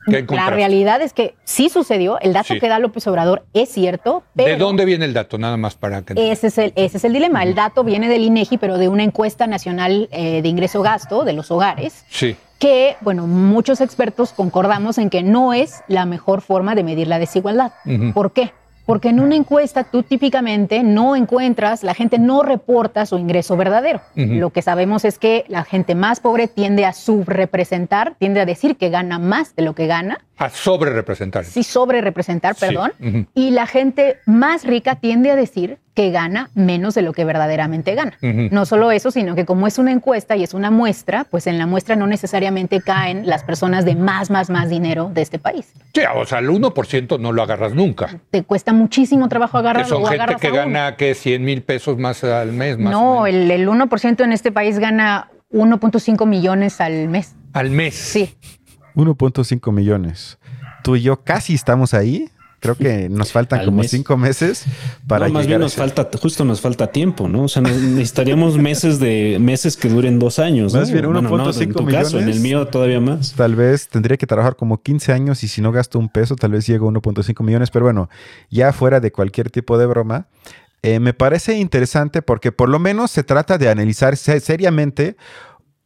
La realidad es que sí sucedió, el dato que da López Obrador es cierto, pero... ¿De dónde viene el dato? Nada más para que... Ese es el, ese es el dilema. El dato viene del INEGI, pero de una encuesta nacional eh, de ingreso-gasto de los hogares. Sí que, bueno, muchos expertos concordamos en que no es la mejor forma de medir la desigualdad. ¿Por qué? Porque en una encuesta tú típicamente no encuentras, la gente no reporta su ingreso verdadero. Lo que sabemos es que la gente más pobre tiende a subrepresentar, tiende a decir que gana más de lo que gana. A sobrerepresentar. Sí, sobrerepresentar, perdón. Y la gente más rica tiende a decir que gana menos de lo que verdaderamente gana. No solo eso, sino que como es una encuesta y es una muestra, pues en la muestra no necesariamente caen las personas de más, más, más dinero de este país. Sí, o sea, el 1% no lo agarras nunca. Te cuesta muchísimo trabajo agarrarlo. Son gente que gana que 100 mil pesos más al mes. Más no, el, el 1% en este país gana 1.5 millones al mes. ¿Al mes? Sí. 1.5 millones. Tú y yo casi estamos ahí. Creo que nos faltan como cinco meses para no, más bien nos falta, justo nos falta tiempo, ¿no? O sea, necesitaríamos [laughs] meses de meses que duren dos años. Más bien 1.5 millones. en el mío todavía más. Tal vez tendría que trabajar como 15 años y si no gasto un peso, tal vez llego a 1.5 millones. Pero bueno, ya fuera de cualquier tipo de broma, eh, me parece interesante porque por lo menos se trata de analizar seriamente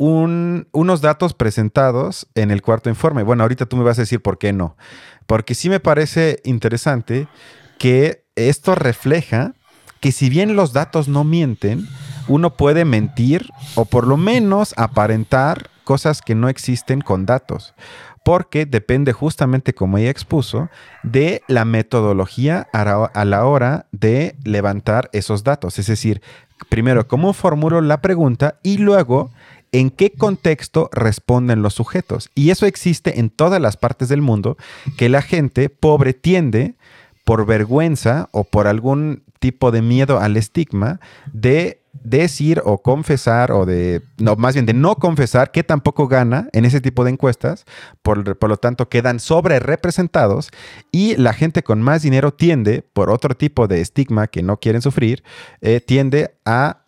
unos datos presentados en el cuarto informe. Bueno, ahorita tú me vas a decir por qué no. Porque sí me parece interesante que esto refleja que si bien los datos no mienten, uno puede mentir o por lo menos aparentar cosas que no existen con datos. Porque depende justamente, como ella expuso, de la metodología a la hora de levantar esos datos. Es decir, primero, cómo formulo la pregunta y luego en qué contexto responden los sujetos. Y eso existe en todas las partes del mundo, que la gente pobre tiende, por vergüenza o por algún tipo de miedo al estigma, de decir o confesar o de, no, más bien de no confesar que tampoco gana en ese tipo de encuestas, por, por, lo tanto quedan sobre representados y la gente con más dinero tiende, por otro tipo de estigma que no quieren sufrir, eh, tiende a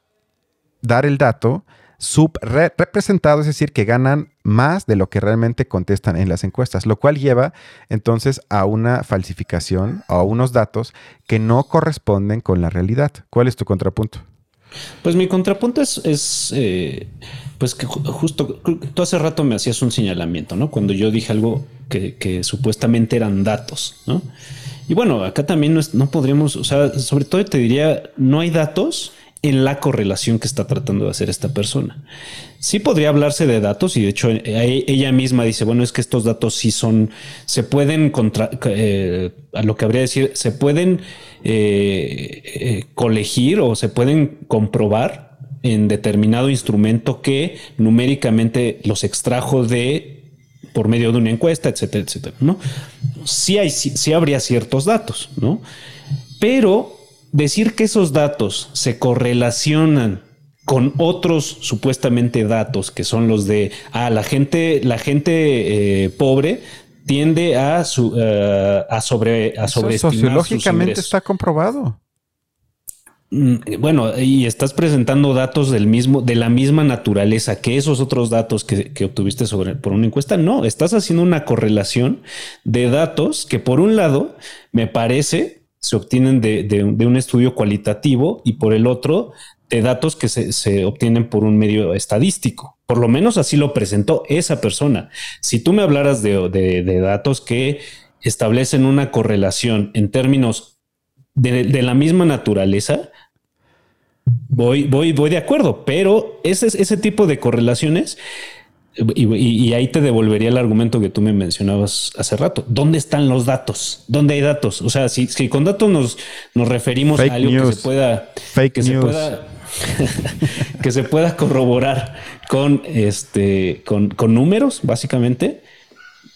dar el dato subrepresentado, es decir, que ganan más de lo que realmente contestan en las encuestas, lo cual lleva entonces a una falsificación o a unos datos que no corresponden con la realidad. ¿Cuál es tu contrapunto? Pues mi contrapunto es, eh, pues que justo tú hace rato me hacías un señalamiento, ¿no? Cuando yo dije algo que, supuestamente eran datos, ¿no? Y bueno, acá también no, no podríamos, o sea, sobre todo te diría, no hay datos en la correlación que está tratando de hacer esta persona. Sí podría hablarse de datos y de hecho eh, ella misma dice, bueno, es que estos datos sí son, se pueden, contra, eh, a lo que habría decir, se pueden eh, colegir o se pueden comprobar en determinado instrumento que numéricamente los extrajo de por medio de una encuesta, etcétera, etcétera, ¿no? Sí, hay, sí habría ciertos datos, ¿no? Pero decir que esos datos se correlacionan con otros supuestamente datos que son los de ah, la gente, la gente eh, pobre tiende a, su, uh, a sobre a sobreestimar sociológicamente está comprobado. Mm, bueno, y estás presentando datos del mismo, de la misma naturaleza que esos otros datos que, que, obtuviste sobre, por una encuesta. No, estás haciendo una correlación de datos que por un lado me parece se obtienen de, un estudio cualitativo y por el otro de datos que se, obtienen por un medio estadístico. Por lo menos así lo presentó esa persona. Si tú me hablaras de, datos que establecen una correlación en términos de, la misma naturaleza, voy, voy, voy de acuerdo, pero ese, ese tipo de correlaciones y, ahí te devolvería el argumento que tú me mencionabas hace rato. ¿Dónde están los datos? ¿Dónde hay datos? O sea, si, con datos nos, nos referimos a algo que se pueda, que se pueda, [laughs] que se pueda corroborar con este, con, con números, básicamente.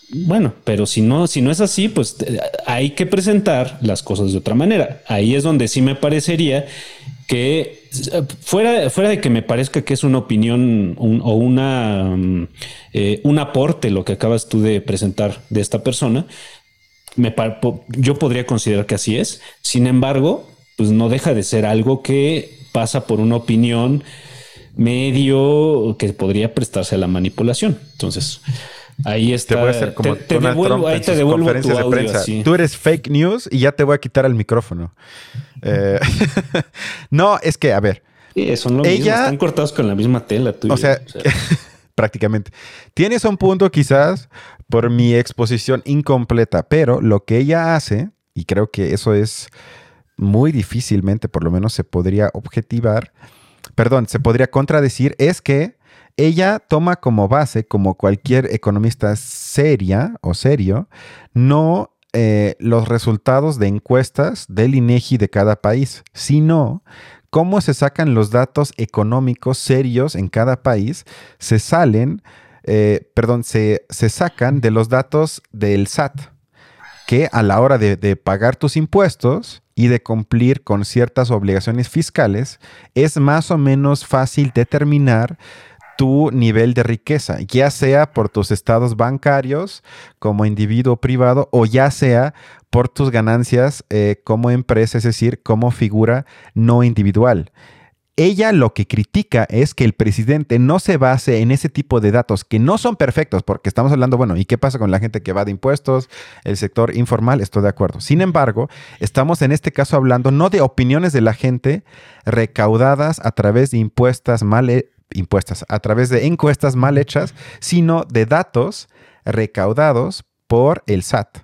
Bueno, pero si no, si no es así, pues eh, hay que presentar las cosas de otra manera. Ahí es donde sí me parecería que fuera, fuera de que me parezca que es una opinión o una, mm, eh, un aporte lo que acabas tú de presentar de esta persona, me, yo podría considerar que así es. Sin embargo, pues no deja de ser algo que pasa por una opinión medio que podría prestarse a la manipulación. Entonces, Ahí está. Te voy a hacer como te, Donald devuelvo, Trump ahí te devuelvo tu conferencias de audio, prensa. así. Tú eres fake news y ya te voy a quitar el micrófono. Eh, [laughs] no, es que, a ver, Sí, son lo Ella- mismo. Están cortados con la misma tela. Tú o yo. sea, [laughs] prácticamente. Tienes un punto quizás por mi exposición incompleta, pero lo que ella hace, y creo que eso es muy difícilmente, por lo menos se podría objetivar, perdón, se podría contradecir, es que ella toma como base, como cualquier economista seria o serio, no eh, los resultados de encuestas del INEGI de cada país, sino cómo se sacan los datos económicos serios en cada país, se salen, eh, perdón, se, se sacan de los datos del SAT, que a la hora de, de pagar tus impuestos y de cumplir con ciertas obligaciones fiscales, es más o menos fácil determinar tu nivel de riqueza, ya sea por tus estados bancarios como individuo privado o ya sea por tus ganancias eh, como empresa, es decir, como figura no individual. Ella lo que critica es que el presidente no se base en ese tipo de datos que no son perfectos, porque estamos hablando, bueno, ¿y qué pasa con la gente que va de impuestos, el sector informal? Estoy de acuerdo. Sin embargo, estamos en este caso hablando no de opiniones de la gente recaudadas a través de impuestas mal impuestas, a través de encuestas mal hechas, sino de datos recaudados por el SAT.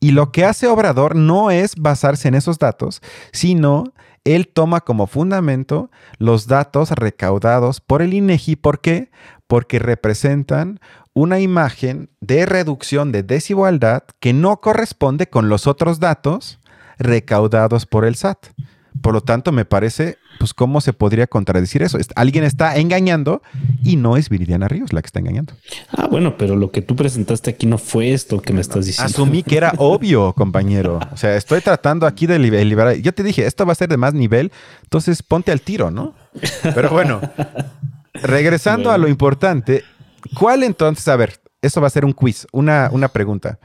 Y lo que hace Obrador no es basarse en esos datos, sino él toma como fundamento los datos recaudados por el INEGI. ¿Por qué? Porque representan una imagen de reducción de desigualdad que no corresponde con los otros datos recaudados por el SAT. Por lo tanto, me parece, pues, ¿cómo se podría contradecir eso? Alguien está engañando y no es Viridiana Ríos la que está engañando. Ah, bueno, pero lo que tú presentaste aquí no fue esto que me estás diciendo. Asumí que era obvio, compañero. O sea, estoy tratando aquí de li- liberar. Yo te dije, esto va a ser de más nivel, entonces ponte al tiro, ¿no? Pero bueno, regresando a lo importante, ¿cuál entonces? A ver, eso va a ser un quiz, una, una pregunta.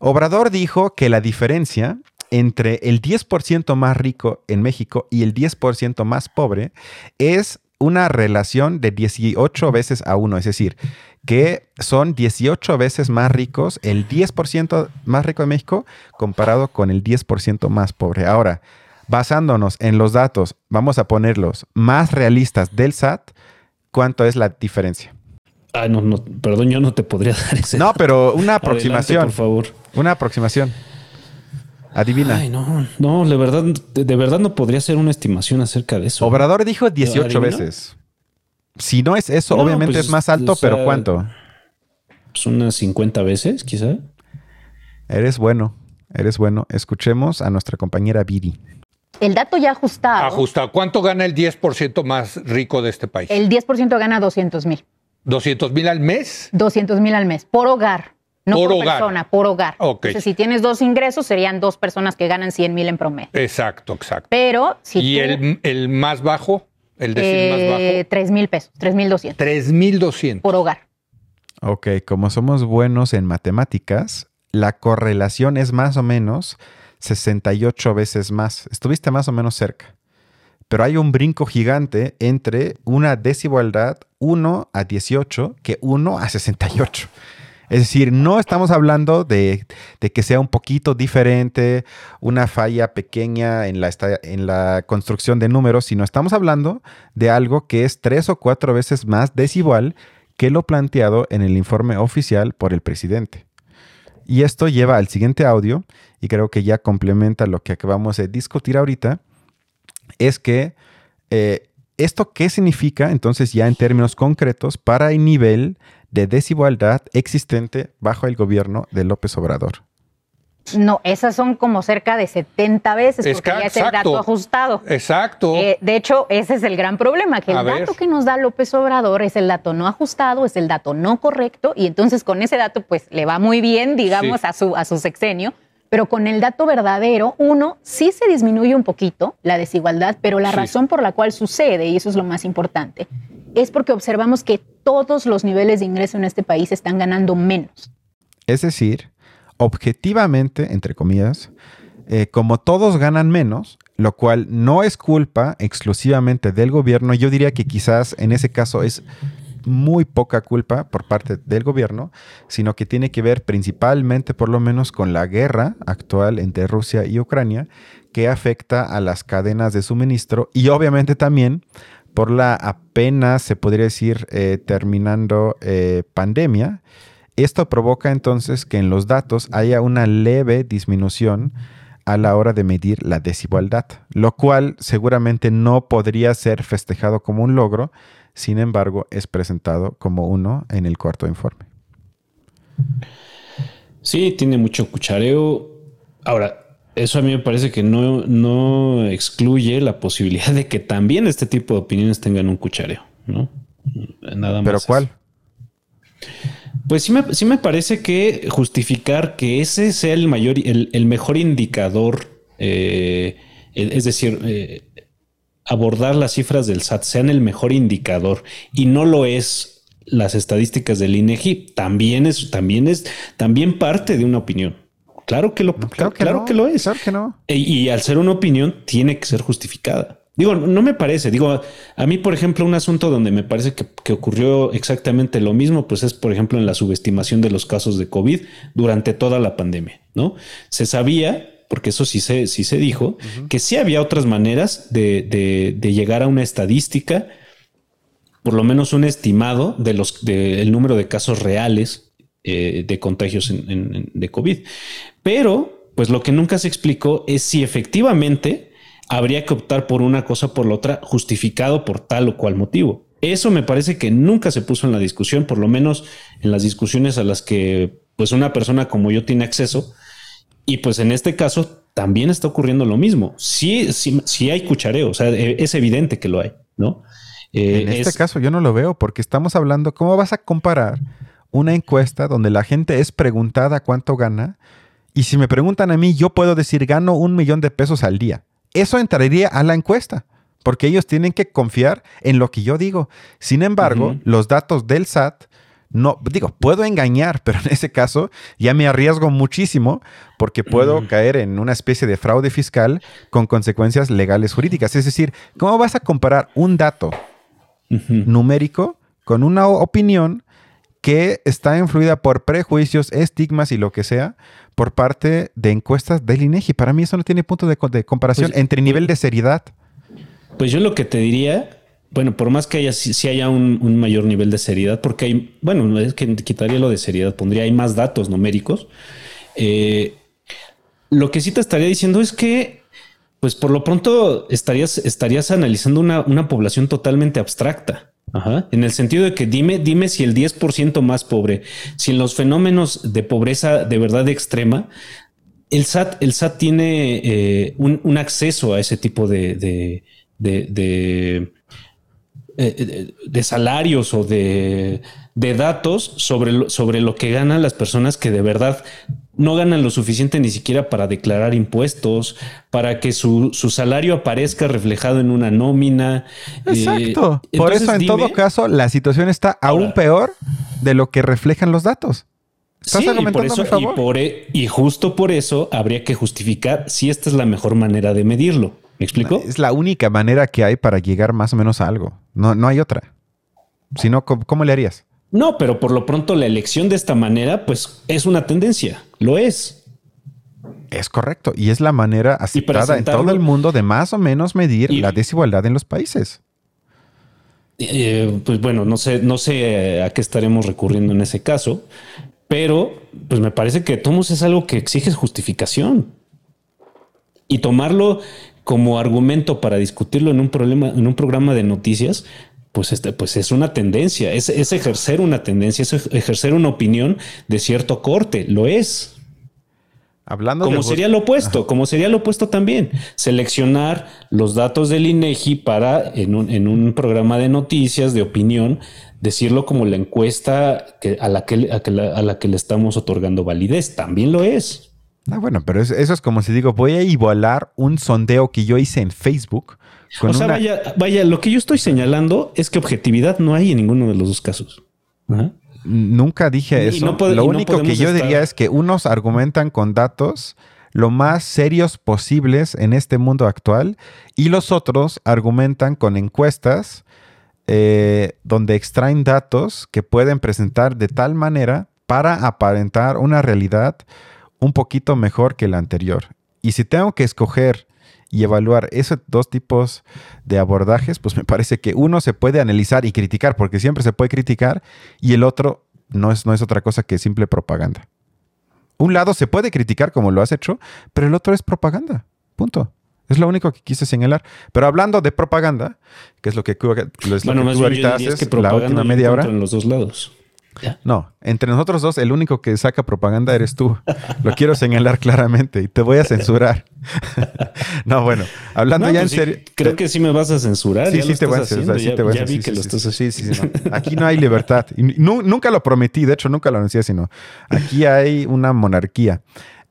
Obrador dijo que la diferencia entre el 10% más rico en México y el 10% más pobre es una relación de 18 veces a 1, es decir, que son 18 veces más ricos el 10% más rico de México comparado con el 10% más pobre. Ahora, basándonos en los datos, vamos a ponerlos más realistas del SAT, ¿cuánto es la diferencia? Ah, no, no, perdón, yo no te podría [laughs] dar ese. No, pero una [laughs] Adelante, aproximación. por favor. Una aproximación. Adivina. Ay, no, no, de verdad, de, de verdad no podría ser una estimación acerca de eso. Obrador dijo 18 ¿Adivino? veces. Si no es eso, No, obviamente pues, es más alto, o sea, pero ¿cuánto? Pues unas 50 veces, quizá. Eres bueno, eres bueno. Escuchemos a nuestra compañera Viri. El dato ya ajustado, Ajustado. ¿Cuánto gana el 10% más rico de este país? el 10% gana 200 mil. 200 mil al mes. 200 mil al mes, por hogar. No Por por, hogar. persona, por hogar. Ok. Entonces, si tienes dos ingresos, serían dos personas que ganan 100 mil en promedio. Exacto, exacto. Pero si ¿Y tú, el, el más bajo? El decil más eh, bajo. 3 mil pesos, 3 mil 200 3,200. por hogar. Ok, como somos buenos en matemáticas, la correlación es más o menos 68 veces más. Estuviste más o menos cerca. Pero hay un brinco gigante entre una desigualdad 1 a 18 que 1 a 68. Es decir, no estamos hablando de, que sea un poquito diferente, una falla pequeña en la, esta- en la construcción de números, sino estamos hablando de algo que es tres o cuatro veces más desigual que lo planteado en el informe oficial por el presidente. Y esto lleva al siguiente audio, y creo que ya complementa lo que acabamos de discutir ahorita, es que eh, esto qué significa entonces ya en términos concretos para el nivel de desigualdad existente bajo el gobierno de López Obrador. No, esas son como cerca de 70 veces, Es porque que- ya es el exacto. dato ajustado. Exacto. Eh, de hecho, ese es el gran problema, que A el ver. dato que nos da López Obrador es el dato no ajustado, es el dato no correcto, y entonces con ese dato pues le va muy bien, digamos, Sí. a, su, a su sexenio, pero con el dato verdadero, uno, sí se disminuye un poquito la desigualdad, pero la Sí. razón por la cual sucede, y eso es lo más importante, es porque observamos que todos los niveles de ingreso en este país están ganando menos. Es decir, objetivamente, entre comillas, eh, como todos ganan menos, lo cual no es culpa exclusivamente del gobierno, yo diría que quizás en ese caso es muy poca culpa por parte del gobierno, sino que tiene que ver principalmente, por lo menos, con la guerra actual entre Rusia y Ucrania, que afecta a las cadenas de suministro y obviamente también por la apenas, se podría decir, eh, terminando eh, pandemia. Esto provoca entonces que en los datos haya una leve disminución a la hora de medir la desigualdad, lo cual seguramente no podría ser festejado como un logro, sin embargo es presentado como uno en el cuarto informe. Sí, tiene mucho cuchareo. Ahora, eso a mí me parece que no, no excluye la posibilidad de que también este tipo de opiniones tengan un cuchareo, ¿no? Nada más. ¿Pero cuál? Pues sí me, sí me, parece que justificar que ese sea el mayor, el, mejor indicador, eh, es decir, eh, abordar las cifras del SAT sean el mejor indicador y no lo es las estadísticas del INEGI, también es, también es, también parte de una opinión. Claro que lo, claro, que, lo es. Claro que no. E, y al ser una opinión, tiene que ser justificada. Digo, no me parece. Digo, a mí, por ejemplo, un asunto donde me parece que, ocurrió exactamente lo mismo, pues es, por ejemplo, en la subestimación de los casos de COVID durante toda la pandemia, ¿no? Se sabía, porque eso sí se, sí se dijo, que sí había otras maneras de, llegar a una estadística, por lo menos un estimado de los, del número de casos reales eh, de contagios de COVID. Pero, pues lo que nunca se explicó es si efectivamente habría que optar por una cosa por la otra, justificado por tal o cual motivo. Eso me parece que nunca se puso en la discusión, por lo menos en las discusiones a las que pues una persona como yo tiene acceso. Y pues en este caso también está ocurriendo lo mismo. Sí, sí, sí hay cuchareo, o sea, e, es evidente que lo hay, ¿no? Eh, en este caso yo no lo veo porque estamos hablando, ¿cómo vas a comparar una encuesta donde la gente es preguntada cuánto gana? Y si me preguntan a mí, yo puedo decir gano un millón de pesos al día eso entraría a la encuesta, porque ellos tienen que confiar en lo que yo digo. Sin embargo, los datos del SAT, no, digo, puedo engañar, [laughs] pero en ese caso ya me arriesgo muchísimo porque puedo caer en una especie de fraude fiscal con consecuencias legales jurídicas. Es decir, ¿cómo vas a comparar un dato numérico con una opinión que está influida por prejuicios, estigmas y lo que sea por parte de encuestas del INEGI. Para mí eso no tiene punto de, comparación pues, entre nivel de seriedad. Pues yo lo que te diría, bueno, por más que haya si, haya un, mayor nivel de seriedad, porque hay, bueno, es que quitaría lo de seriedad, pondría hay más datos numéricos. Eh, lo que sí te estaría diciendo es que, pues por lo pronto estarías, estarías analizando una, una población totalmente abstracta. Ajá. En el sentido de que dime, dime si el 10% más pobre, si en los fenómenos de pobreza de verdad extrema, el SAT, el SAT tiene eh, un, acceso a ese tipo de, de, de, eh, de, salarios o de, datos sobre sobre lo que ganan las personas que de verdad no ganan lo suficiente ni siquiera para declarar impuestos, para que su, salario aparezca reflejado en una nómina. Eh, Exacto. Por eso, en todo caso, la situación está aún peor de lo que reflejan los datos. ¿Estás sí, y por eso, y, por, e, y justo por eso habría que justificar si esta es la mejor manera de medirlo. ¿Me explico? Es la única manera que hay para llegar más o menos a algo. No, no hay otra. Si no, ¿cómo le harías? No, pero por lo pronto la elección de esta manera, pues es una tendencia, lo es. Es correcto, y es la manera aceptada en todo el mundo de más o menos medir la desigualdad en los países. Eh, pues bueno, no sé, no sé a qué estaremos recurriendo en ese caso, pero pues me parece que Tomos es algo que exige justificación. Y tomarlo como argumento para discutirlo en un problema, en un programa de noticias, pues, este, pues es una tendencia, es, ejercer una tendencia, es ejercer una opinión de cierto corte, lo es. Hablando como sería lo opuesto, como sería lo opuesto también, seleccionar los datos del INEGI para en un, en un programa de noticias, de opinión, decirlo como la encuesta que, a, la que, a, la, que le estamos otorgando validez, también lo es. Ah, bueno, pero eso, es como si digo, voy a igualar un sondeo que yo hice en Facebook o sea, vaya, vaya, lo que yo estoy señalando es que objetividad no hay en ninguno de los dos casos. Nunca dije eso. lo único que yo diría es que unos argumentan con datos lo más serios posibles en este mundo actual y los otros argumentan con encuestas eh, donde extraen datos que pueden presentar de tal manera para aparentar una realidad un poquito mejor que la anterior. Y si tengo que escoger y evaluar esos dos tipos de abordajes, pues me parece que uno se puede analizar y criticar, porque siempre se puede criticar, y el otro no es, no es otra cosa que simple propaganda. Un lado se puede criticar como lo has hecho, pero el otro es propaganda. Punto. Es lo único que quise señalar. Pero hablando de propaganda, que es lo que, es lo que tú ahorita haces, la última media hora. En los dos lados. No, entre nosotros dos, el único que saca propaganda eres tú. Lo quiero señalar claramente y te voy a censurar. [laughs] no, bueno, hablando ya pues en serio. Creo que sí me vas a censurar. Sí, sí, te voy a censurar. Sí, sí, sí. Aquí no hay libertad. nunca lo prometí, de hecho, nunca lo anuncié, sino aquí hay una monarquía.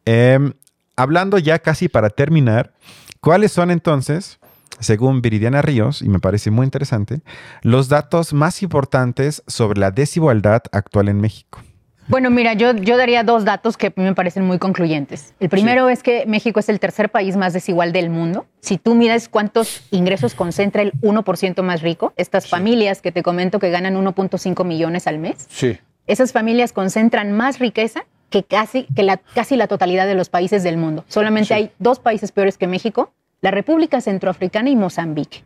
Em, hablando ya casi para terminar, ¿cuáles son entonces? Según Viridiana Ríos, y me parece muy interesante, los datos más importantes sobre la desigualdad actual en México. Bueno, mira, yo, yo daría dos datos que me parecen muy concluyentes. El primero es que México es el tercer país más desigual del mundo. Si tú miras cuántos ingresos concentra el 1% más rico, estas familias que te comento que ganan 1.5 millones al mes, sí. esas familias concentran más riqueza que casi, que la, casi la totalidad de los países del mundo. Solamente hay dos países peores que México la República Centroafricana y Mozambique.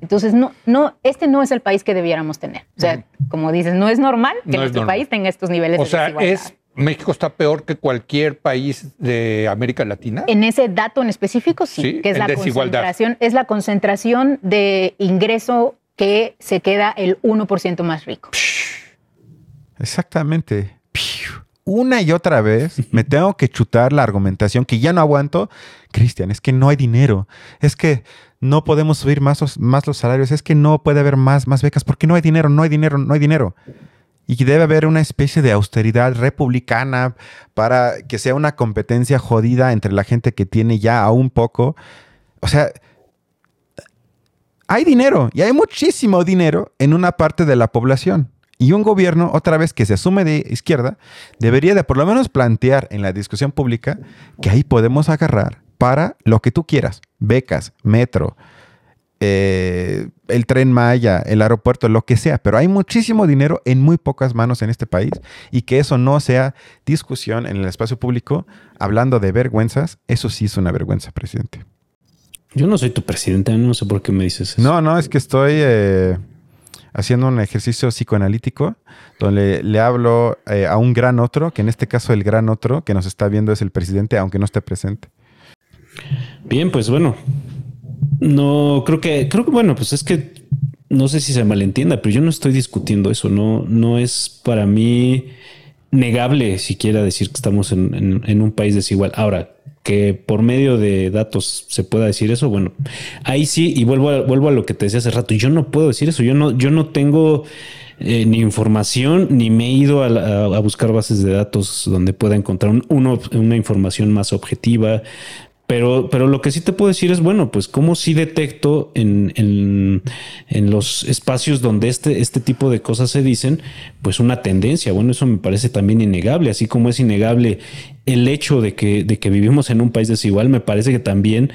Entonces, no, no, este no es el país que debiéramos tener. O sea, como dices, no es normal que nuestro país tenga estos niveles o sea, Es, México está peor que cualquier país de América Latina. En ese dato en específico, sí, que es la concentración, es la concentración de ingreso que se queda el 1% más rico. Exactamente una y otra vez me tengo que chutar la argumentación que ya no aguanto. Cristian, es que no hay dinero. Es que no podemos subir más, los salarios. Es que no puede haber más, más becas porque no hay dinero, no hay dinero, no hay dinero. Y debe haber una especie de austeridad republicana para que sea una competencia jodida entre la gente que tiene ya aún poco. O sea, hay dinero y hay muchísimo dinero en una parte de la población. Y un gobierno, otra vez que se asume de izquierda, debería de por lo menos plantear en la discusión pública que ahí podemos agarrar para lo que tú quieras, becas, metro, eh, el tren Maya, el aeropuerto, lo que sea, pero hay muchísimo dinero en muy pocas manos en este país y que eso no sea discusión en el espacio público, hablando de vergüenzas, eso sí es una vergüenza, presidente. Yo no soy tu presidente, no sé por qué me dices eso. No, no, es que estoy... Eh, haciendo un ejercicio psicoanalítico donde le hablo eh, a un gran otro, que en este caso el gran otro que nos está viendo es el presidente, aunque no esté presente. Bien, pues bueno, no creo que, creo que bueno, pues es que no sé si se malentienda, pero yo no estoy discutiendo eso, no, no es para mí negable siquiera decir que estamos en un país desigual. Ahora, que por medio de datos se pueda decir eso, bueno, ahí sí, y vuelvo a, vuelvo a lo que te decía hace rato, yo no puedo decir eso, yo no, yo no tengo eh, ni información, ni me he ido a, buscar bases de datos donde pueda encontrar una información más objetiva, pero, pero lo que sí te puedo decir es, bueno, pues cómo sí detecto en, en, los espacios donde este, este tipo de cosas se dicen, pues una tendencia. Bueno, eso me parece también innegable, así como es innegable el hecho de que, de que vivimos en un país desigual, me parece que también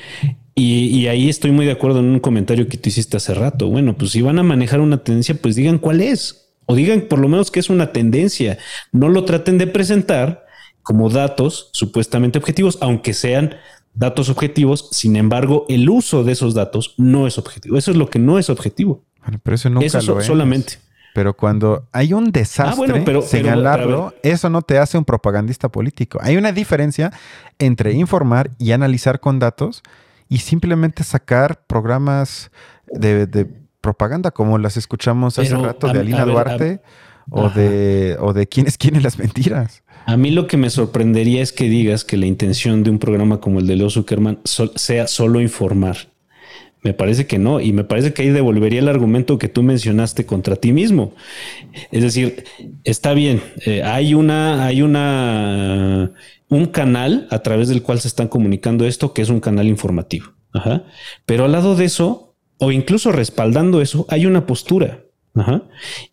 y, y, ahí estoy muy de acuerdo en un comentario que tú hiciste hace rato. Bueno, pues si van a manejar una tendencia, pues digan cuál es. O digan por lo menos que es una tendencia. No lo traten de presentar como datos supuestamente objetivos, aunque sean datos objetivos, sin embargo, el uso de esos datos no es objetivo. Eso es lo que no es objetivo. pero eso nunca lo es. solamente. Pero cuando hay un desastre, ah, señalarlo, eso no te hace un propagandista político. Hay una diferencia entre informar y analizar con datos y simplemente sacar programas de, propaganda como las escuchamos hace rato de Alina Duarte o de, o de quién es quién en las mentiras. A mí lo que me sorprendería es que digas que la intención de un programa como el de Leo Zuckerman sea solo informar. Me parece que no, y me parece que ahí devolvería el argumento que tú mencionaste contra ti mismo. Es decir, está bien, eh, hay una, hay una, un canal a través del cual se están comunicando esto, que es un canal informativo. Pero al lado de eso, o incluso respaldando eso, hay una postura.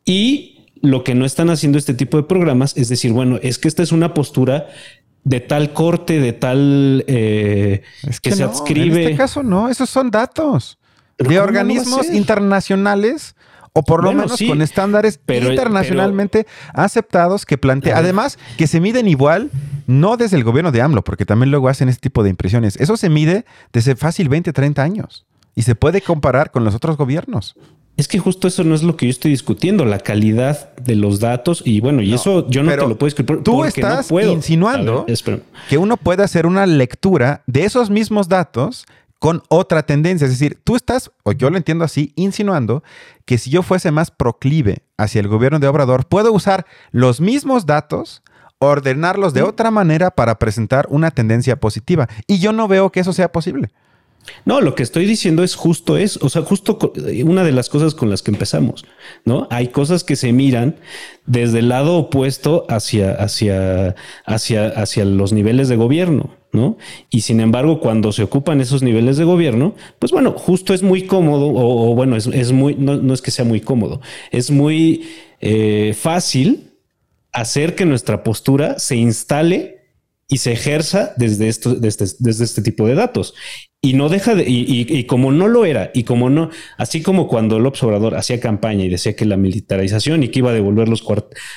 Y lo que no están haciendo este tipo de programas es decir, bueno, es que esta es una postura de tal corte, de tal eh, que, se adscribe. En este caso no, esos son datos de organismos internacionales o por lo menos con estándares internacionalmente aceptados que plantea, además que se miden igual, no desde el gobierno de AMLO, porque también luego hacen este tipo de impresiones, eso se mide desde fácil 20, 30 años y se puede comparar con los otros gobiernos. Es que justo eso no es lo que yo estoy discutiendo, la calidad de los datos y bueno, y eso yo no te lo puedo escribir. Tú estás insinuando que uno puede hacer una lectura de esos mismos datos con otra tendencia. Es decir, tú estás, o yo lo entiendo así, insinuando que si yo fuese más proclive hacia el gobierno de Obrador, puedo usar los mismos datos, ordenarlos de otra manera para presentar una tendencia positiva. Y yo no veo que eso sea posible. No, lo que estoy diciendo es justo eso, o sea, justo una de las cosas con las que empezamos, ¿no? Hay cosas que se miran desde el lado opuesto hacia, hacia, hacia, hacia los niveles de gobierno, ¿no? Y sin embargo, cuando se ocupan esos niveles de gobierno, pues bueno, justo es muy cómodo, o, bueno, es, muy, no, es que sea muy cómodo, es muy eh, fácil hacer que nuestra postura se instale y se ejerza desde, esto, desde, desde, este tipo de datos y no deja de, y, como no lo era, y como no, así como cuando el observador hacía campaña y decía que la militarización y que iba a devolver los,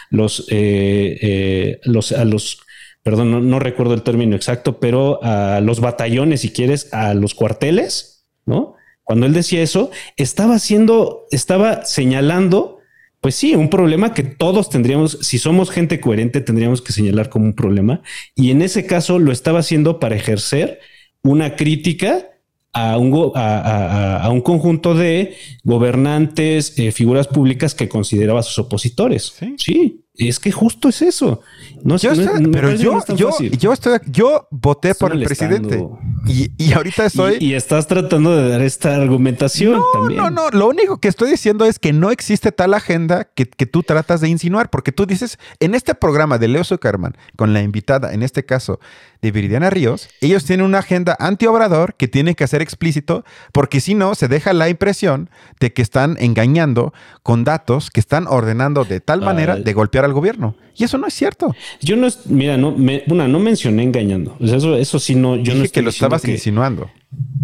los, eh, eh, los, a los, perdón, no, recuerdo el término exacto, pero a los batallones, si quieres, a los cuarteles, ¿no? Cuando él decía eso, estaba haciendo, estaba señalando, pues sí, un problema que todos tendríamos, si somos gente coherente, tendríamos que señalar como un problema. Y en ese caso lo estaba haciendo para ejercer una crítica a un, a, un conjunto de gobernantes, eh, figuras públicas que consideraba sus opositores. sí, es que justo es eso. No, yo pero yo, yo, yo, estoy, yo voté por el presidente y, y, ahorita estoy. Y, estás tratando de dar esta argumentación no, también. No, no, lo único que estoy diciendo es que no existe tal agenda que, que tú tratas de insinuar, porque tú dices en este programa de Leo Zuckerman, con la invitada, en este caso de Viridiana Ríos, ellos tienen una agenda anti-obrador que tiene que hacer explícito, porque si no, se deja la impresión de que están engañando con datos que están ordenando de tal manera de golpear al gobierno. Y eso no es cierto. Yo no, mira, no, una, no mencioné engañando. eso, eso sí, no, yo Dije que lo estabas insinuando.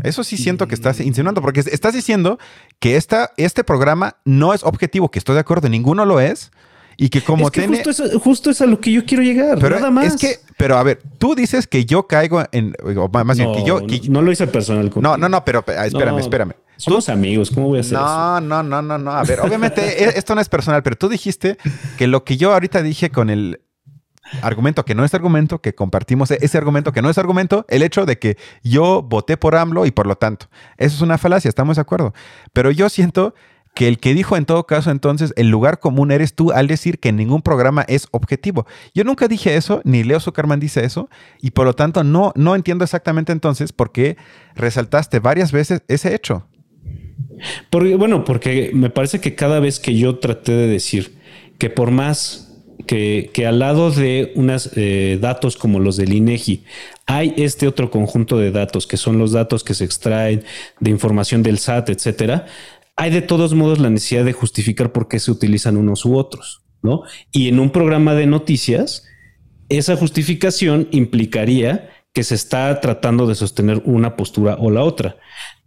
Eso sí siento que estás insinuando, porque estás diciendo que esta, este programa no es objetivo, que estoy de acuerdo, ninguno lo es y que como tiene... Justo es, a lo que yo quiero llegar, pero nada más. Es que, pero a ver, tú dices que yo caigo en... más bien, que yo... no, lo hice personal. No, no, no, pero espérame, espérame. Somos amigos, ¿cómo voy a hacer no, eso? No, no, no, no. A ver, obviamente [laughs] e, esto no es personal, pero tú dijiste que lo que yo ahorita dije con el argumento que no es argumento, que compartimos e, ese argumento que no es argumento, el hecho de que yo voté por AMLO y por lo tanto, eso es una falacia, estamos de acuerdo. Pero yo siento que el que dijo en todo caso entonces el lugar común eres tú al decir que ningún programa es objetivo. Yo nunca dije eso, ni Leo Zuckerman dice eso, y por lo tanto no, no entiendo exactamente entonces por qué resaltaste varias veces ese hecho. Porque, bueno, porque me parece que cada vez que yo traté de decir que por más que, al lado de unos eh, datos como los del INEGI hay este otro conjunto de datos que son los datos que se extraen de información del SAT, etcétera, hay de todos modos la necesidad de justificar por qué se utilizan unos u otros, ¿no? Y en un programa de noticias, esa justificación implicaría que se está tratando de sostener una postura o la otra.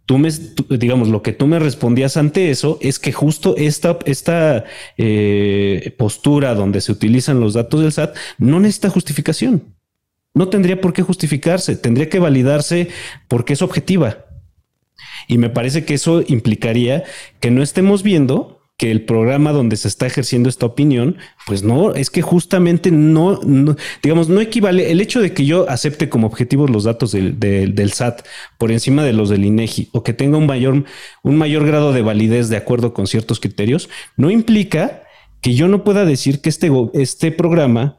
Tú me, digamos, lo que tú me respondías ante eso es que justo esta, esta eh, postura donde se utilizan los datos del SAT no necesita justificación. No tendría por qué justificarse, tendría que validarse porque es objetiva. Y me parece que eso implicaría que no estemos viendo que el programa donde se está ejerciendo esta opinión, pues no, es que justamente no, digamos, no equivale el hecho de que yo acepte como objetivos los datos del, del, SAT por encima de los del INEGI o que tenga un mayor, un mayor grado de validez de acuerdo con ciertos criterios, no implica que yo no pueda decir que este, este programa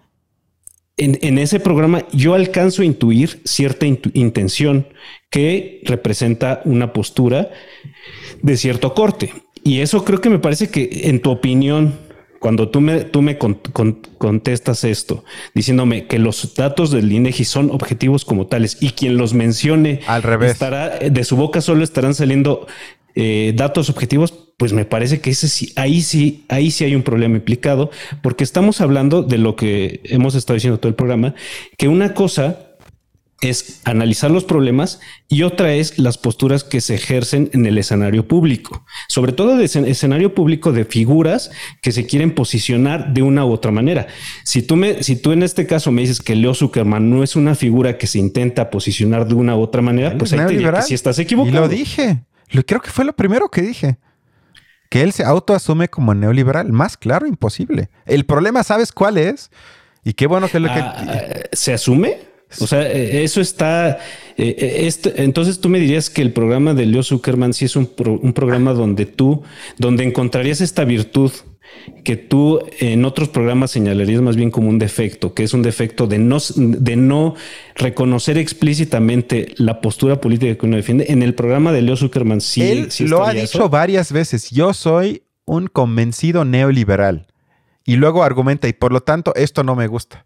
en, ese programa yo alcanzo a intuir cierta intención que representa una postura de cierto corte. Y eso creo que me parece que en tu opinión, cuando tú me, tú me contestas esto, diciéndome que los datos del INEGI son objetivos como tales y quien los mencione al revés. estará de su boca solo estarán saliendo eh, datos objetivos, pues me parece que ese sí, ahí sí, ahí sí hay un problema implicado, porque estamos hablando de lo que hemos estado diciendo todo el programa, que una cosa es analizar los problemas y otra es las posturas que se ejercen en el escenario público, sobre todo de escenario público de figuras que se quieren posicionar de una u otra manera. Si tú me, si tú en este caso me dices que Leo Zuckerman no es una figura que se intenta posicionar de una u otra manera, pues ahí te diría que si estás equivocado. Y lo dije. Creo que fue lo primero que dije. Que él se autoasume como neoliberal. Más claro, imposible. El problema, ¿sabes cuál es? Y qué bueno que lo que. Ah, ¿Se asume? O sea, eh, eso está. Eh, eh, este, entonces tú me dirías que el programa de Leo Zuckerman sí es un, un, programa donde tú, donde encontrarías esta virtud que tú en otros programas señalarías más bien como un defecto, que es un defecto de no, de no reconocer explícitamente la postura política que uno defiende. En el programa de Leo Zuckerman sí. Él lo ha dicho varias veces. Yo soy un convencido neoliberal. Y luego argumenta, y por lo tanto, esto no me gusta.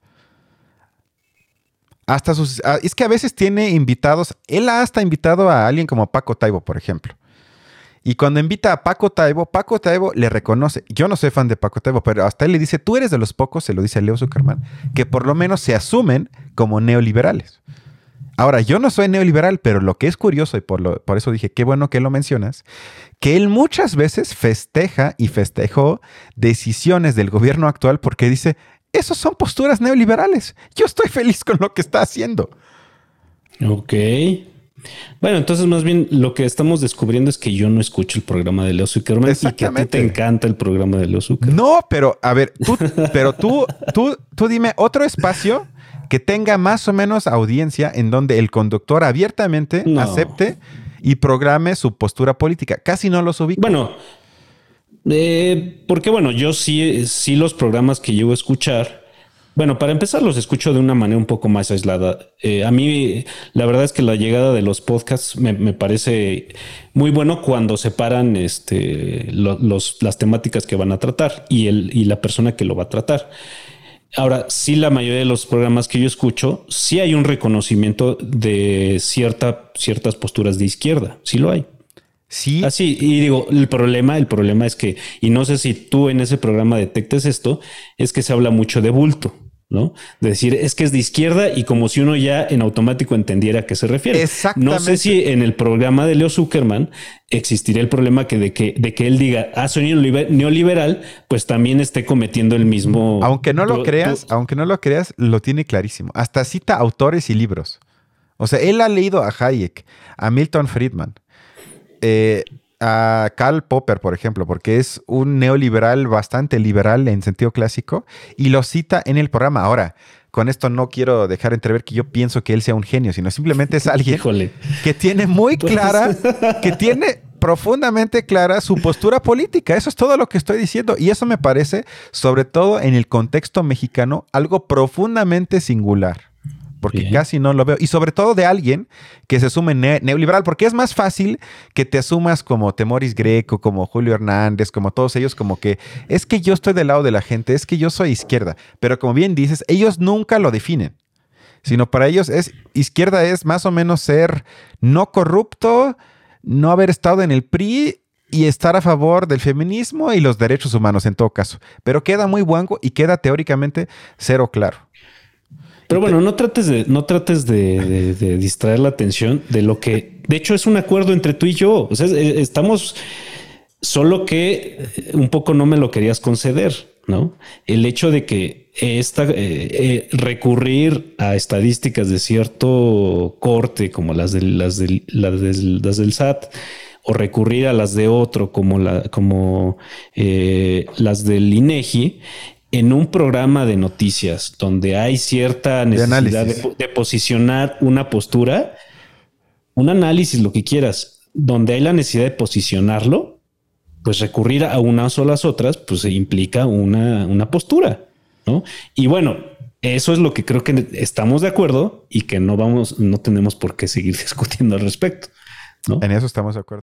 Hasta sus, ah, es que a veces tiene invitados, él ha hasta invitado a alguien como Paco Taibo, por ejemplo. Y cuando invita a Paco Taibo, Paco Taibo le reconoce, yo no soy fan de Paco Taibo, pero hasta él le dice, tú eres de los pocos, se lo dice a Leo Zuckerman, que por lo menos se asumen como neoliberales. Ahora, yo no soy neoliberal, pero lo que es curioso, y por, por eso dije, qué bueno que lo mencionas, que él muchas veces festeja y festejó decisiones del gobierno actual porque dice, esas son posturas neoliberales. Yo estoy [laughs] feliz con lo que está haciendo. Ok. Bueno, entonces más bien lo que estamos descubriendo es que yo no escucho el programa de Leo Zuckerman y que a ti te encanta el programa de Leo Zuckerman. No, pero a ver, tú, pero tú, tú, tú dime otro espacio que tenga más o menos audiencia en donde el conductor abiertamente acepte y programe su postura política. Casi no los ubico. Bueno, eh, porque bueno, yo sí, sí los programas que llevo a escuchar, bueno, para empezar los escucho de una manera un poco más aislada. Eh, a mí la verdad es que la llegada de los podcasts me, parece muy bueno cuando separan este, los, las temáticas que van a tratar y, el, y la persona que lo va a tratar. Ahora, sí, la mayoría de los programas que yo escucho, sí hay un reconocimiento de cierta, ciertas posturas de izquierda, sí lo hay. Sí. Así, y digo, el problema, el problema es que, y no sé si tú en ese programa detectes esto, es que se habla mucho de bulto. ¿no? De decir, es que es de izquierda y como si uno ya en automático entendiera a qué se refiere. Exactamente. No sé si en el programa de Leo Zuckerman existiría el problema que de que, de que él diga, ah, soy neoliberal, pues también esté cometiendo el mismo. Aunque no lo creas, aunque no lo creas, lo tiene clarísimo. Hasta cita autores y libros. O sea, él ha leído a Hayek, a Milton Friedman, eh, a Karl Popper, por ejemplo, porque es un neoliberal bastante liberal en sentido clásico y lo cita en el programa. Ahora, con esto no quiero dejar entrever que yo pienso que él sea un genio, sino simplemente es [laughs] alguien que tiene muy pues. clara, [laughs] que tiene profundamente clara su postura política. Eso es todo lo que estoy diciendo. Y eso me parece, sobre todo en el contexto mexicano, algo profundamente singular porque casi no lo veo. Y sobre todo de alguien que se asume neoliberal, porque es más fácil que te asumas como Temoris Greco, como Julio Hernández, como todos ellos, como que es que yo estoy del lado de la gente, es que yo soy izquierda. Pero como bien dices, ellos nunca lo definen, sino para ellos es izquierda es más o menos ser no corrupto, no haber estado en el PRI y estar a favor del feminismo y los derechos humanos en todo caso. Pero queda muy guango y queda teóricamente cero claro. Pero bueno, no trates de, no trates de, distraer la atención de lo que, de hecho, es un acuerdo entre tú y yo. O sea, estamos solo que eh, un poco no me lo querías conceder, ¿no? El hecho de que esta eh, eh, recurrir a estadísticas de cierto corte, como las de las del, las, del SAT, o recurrir a las de otro, como la, como las del INEGI, en un programa de noticias donde hay cierta necesidad de, posicionar una postura, un análisis, lo que quieras, donde hay la necesidad de posicionarlo, pues recurrir a unas o las otras, pues implica una, una postura, ¿no? Y bueno, eso es lo que creo que estamos de acuerdo y que no vamos, no tenemos por qué seguir [laughs] discutiendo al respecto. ¿no? En eso estamos de acuerdo.